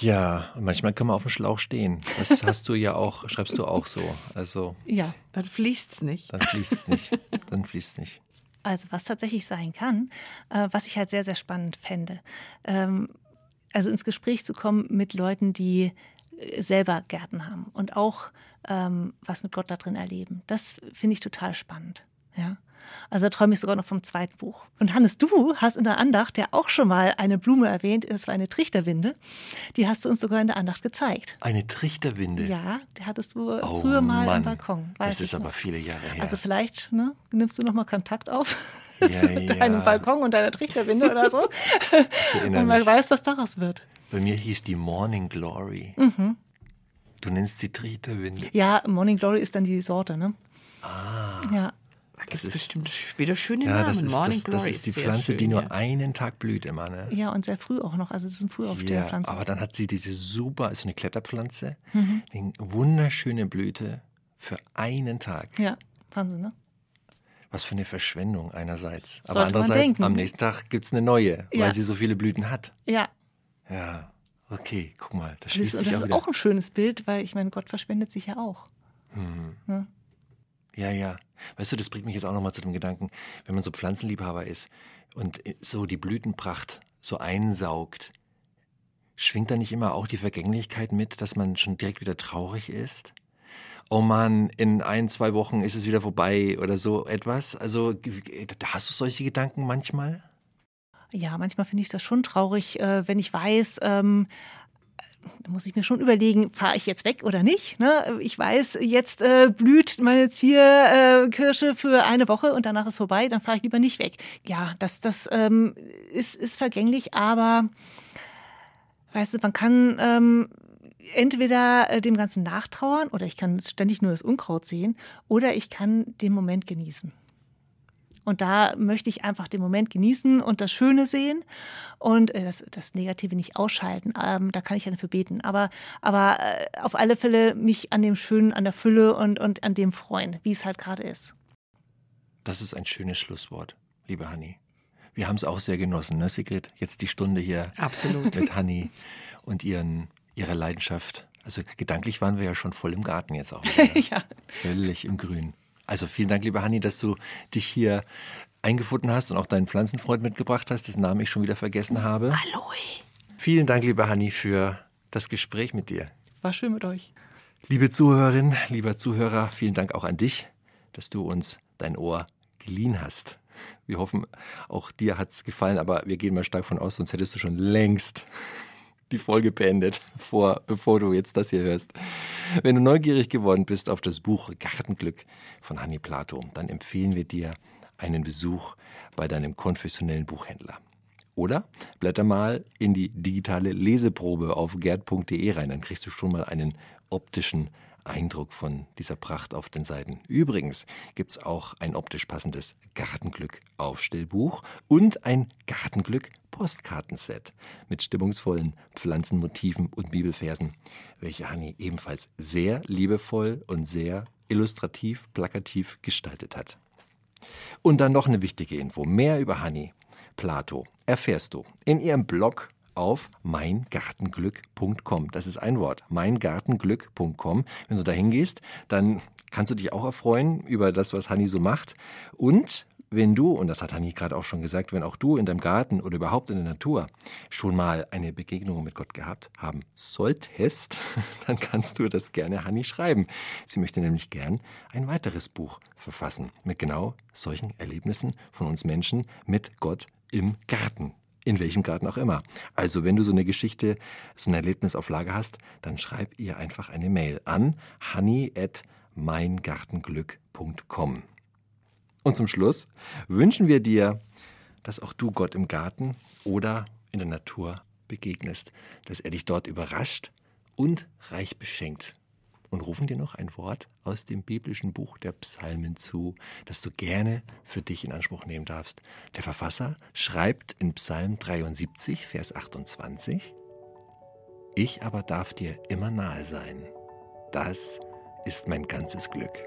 Ja, und manchmal kann man auf dem Schlauch stehen. Das hast du ja auch, schreibst du auch so. Also Ja, Dann fließt's nicht. dann fließt es nicht. Dann fließt es nicht. Also was tatsächlich sein kann, äh, was ich halt sehr, sehr spannend fände, ähm, also ins Gespräch zu kommen mit Leuten, die äh, selber Gärten haben und auch ähm, was mit Gott da drin erleben. Das finde ich total spannend. Ja. Also da träume ich sogar noch vom zweiten Buch. Und Hannes, du hast in der Andacht ja auch schon mal eine Blume erwähnt, es war eine Trichterwinde. Die hast du uns sogar in der Andacht gezeigt. Eine Trichterwinde. Ja, die hattest du Oh, früher mal Mann. am Balkon. Das ist aber noch. viele Jahre her. Also vielleicht ne, nimmst du noch mal Kontakt auf Ja, zu deinem ja. Balkon und deiner Trichterwinde oder so. und man mich. weiß, was daraus wird. Bei mir hieß die Morning Glory. Du nennst sie Trichterwinde. Ja, Morning Glory ist dann die Sorte, ne? Ja, Da gibt es ist- bestimmt wieder schöne Ja, Namen. das ist, Morning das, das Glory ist die Pflanze, schön, die nur ja. einen Tag blüht immer. Ne? ja, und sehr früh auch noch. Also es sind Frühaufsteherpflanzen. aber dann hat sie diese super, ist so eine Kletterpflanze, Mhm. eine wunderschöne Blüte für einen Tag. ja, Wahnsinn, ne? Was für eine Verschwendung einerseits. Sollte aber andererseits, am nächsten Tag gibt es eine neue, Ja. weil sie so viele Blüten hat. Ja, Ja, okay, guck mal, das das, ist, das auch ist wieder. auch ein schönes Bild, weil ich meine, Gott verschwendet sich ja auch. Ja, ja. Weißt du, das bringt mich jetzt auch nochmal zu dem Gedanken, wenn man so Pflanzenliebhaber ist und so die Blütenpracht so einsaugt, schwingt da nicht immer auch die Vergänglichkeit mit, dass man schon direkt wieder traurig ist? Oh Mann, in ein, zwei Wochen ist es wieder vorbei oder so etwas. Also hast du solche Gedanken manchmal? Ja, manchmal finde ich das schon traurig, äh, wenn ich weiß, ähm, da muss ich mir schon überlegen, fahre ich jetzt weg oder nicht? Ne? Ich weiß, jetzt äh, blüht meine Zierkirsche für eine Woche und danach ist vorbei, dann fahre ich lieber nicht weg. Ja, das, das ähm, ist, ist vergänglich, aber weißt du, man kann ähm, entweder äh, dem Ganzen nachtrauern oder ich kann ständig nur das Unkraut sehen oder ich kann den Moment genießen. Und da möchte ich einfach den Moment genießen und das Schöne sehen und äh, das, das Negative nicht ausschalten. Ähm, da kann ich ja dafür beten. Aber, aber äh, auf alle Fälle mich an dem Schönen, an der Fülle und, und an dem freuen, wie es halt gerade ist. Das ist ein schönes Schlusswort, liebe Hanni. Wir haben es auch sehr genossen, ne, Sigrid? Jetzt die Stunde hier Absolut. mit Hanni und ihren, ihrer Leidenschaft. Also gedanklich waren wir ja schon voll im Garten jetzt auch. Ja. Völlig im Grün. Also vielen Dank, liebe Hanni, dass du dich hier eingefunden hast und auch deinen Pflanzenfreund mitgebracht hast, dessen Namen ich schon wieder vergessen habe. Aloe. Vielen Dank, liebe Hanni, für das Gespräch mit dir. War schön mit euch. Liebe Zuhörerin, lieber Zuhörer, vielen Dank auch an dich, dass du uns dein Ohr geliehen hast. Wir hoffen, auch dir hat's gefallen, aber wir gehen mal stark von aus, sonst hättest du schon längst die Folge beendet, vor, bevor du jetzt das hier hörst. Wenn du neugierig geworden bist auf das Buch Gartenglück von Hanni Plato, dann empfehlen wir dir einen Besuch bei deinem konfessionellen Buchhändler. Oder blätter mal in die digitale Leseprobe auf gerd.de rein, dann kriegst du schon mal einen optischen Eindruck von dieser Pracht auf den Seiten. Übrigens gibt's auch ein optisch passendes Gartenglück-Aufstellbuch und ein Gartenglück-Postkartenset mit stimmungsvollen Pflanzenmotiven und Bibelversen, welche Hanni ebenfalls sehr liebevoll und sehr illustrativ, plakativ gestaltet hat. Und dann noch eine wichtige Info. Mehr über Hanni Plato erfährst du in ihrem Blog auf meingartenglück.com. Das ist ein Wort, meingartenglück.com. Wenn du da hingehst, dann kannst du dich auch erfreuen über das, was Hanni so macht. Und wenn du, und das hat Hanni gerade auch schon gesagt, wenn auch du in deinem Garten oder überhaupt in der Natur schon mal eine Begegnung mit Gott gehabt haben solltest, dann kannst du das gerne Hanni schreiben. Sie möchte nämlich gern ein weiteres Buch verfassen mit genau solchen Erlebnissen von uns Menschen mit Gott im Garten. In welchem Garten auch immer. Also, wenn du so eine Geschichte, so ein Erlebnis auf Lager hast, dann schreib ihr einfach eine Mail an honey@meingartenglück.com. Und zum Schluss wünschen wir dir, dass auch du Gott im Garten oder in der Natur begegnest, dass er dich dort überrascht und reich beschenkt und rufen dir noch ein Wort aus dem biblischen Buch der Psalmen zu, das du gerne für dich in Anspruch nehmen darfst. Der Verfasser schreibt in Psalm 73, Vers 28, Ich aber darf dir immer nahe sein. Das ist mein ganzes Glück.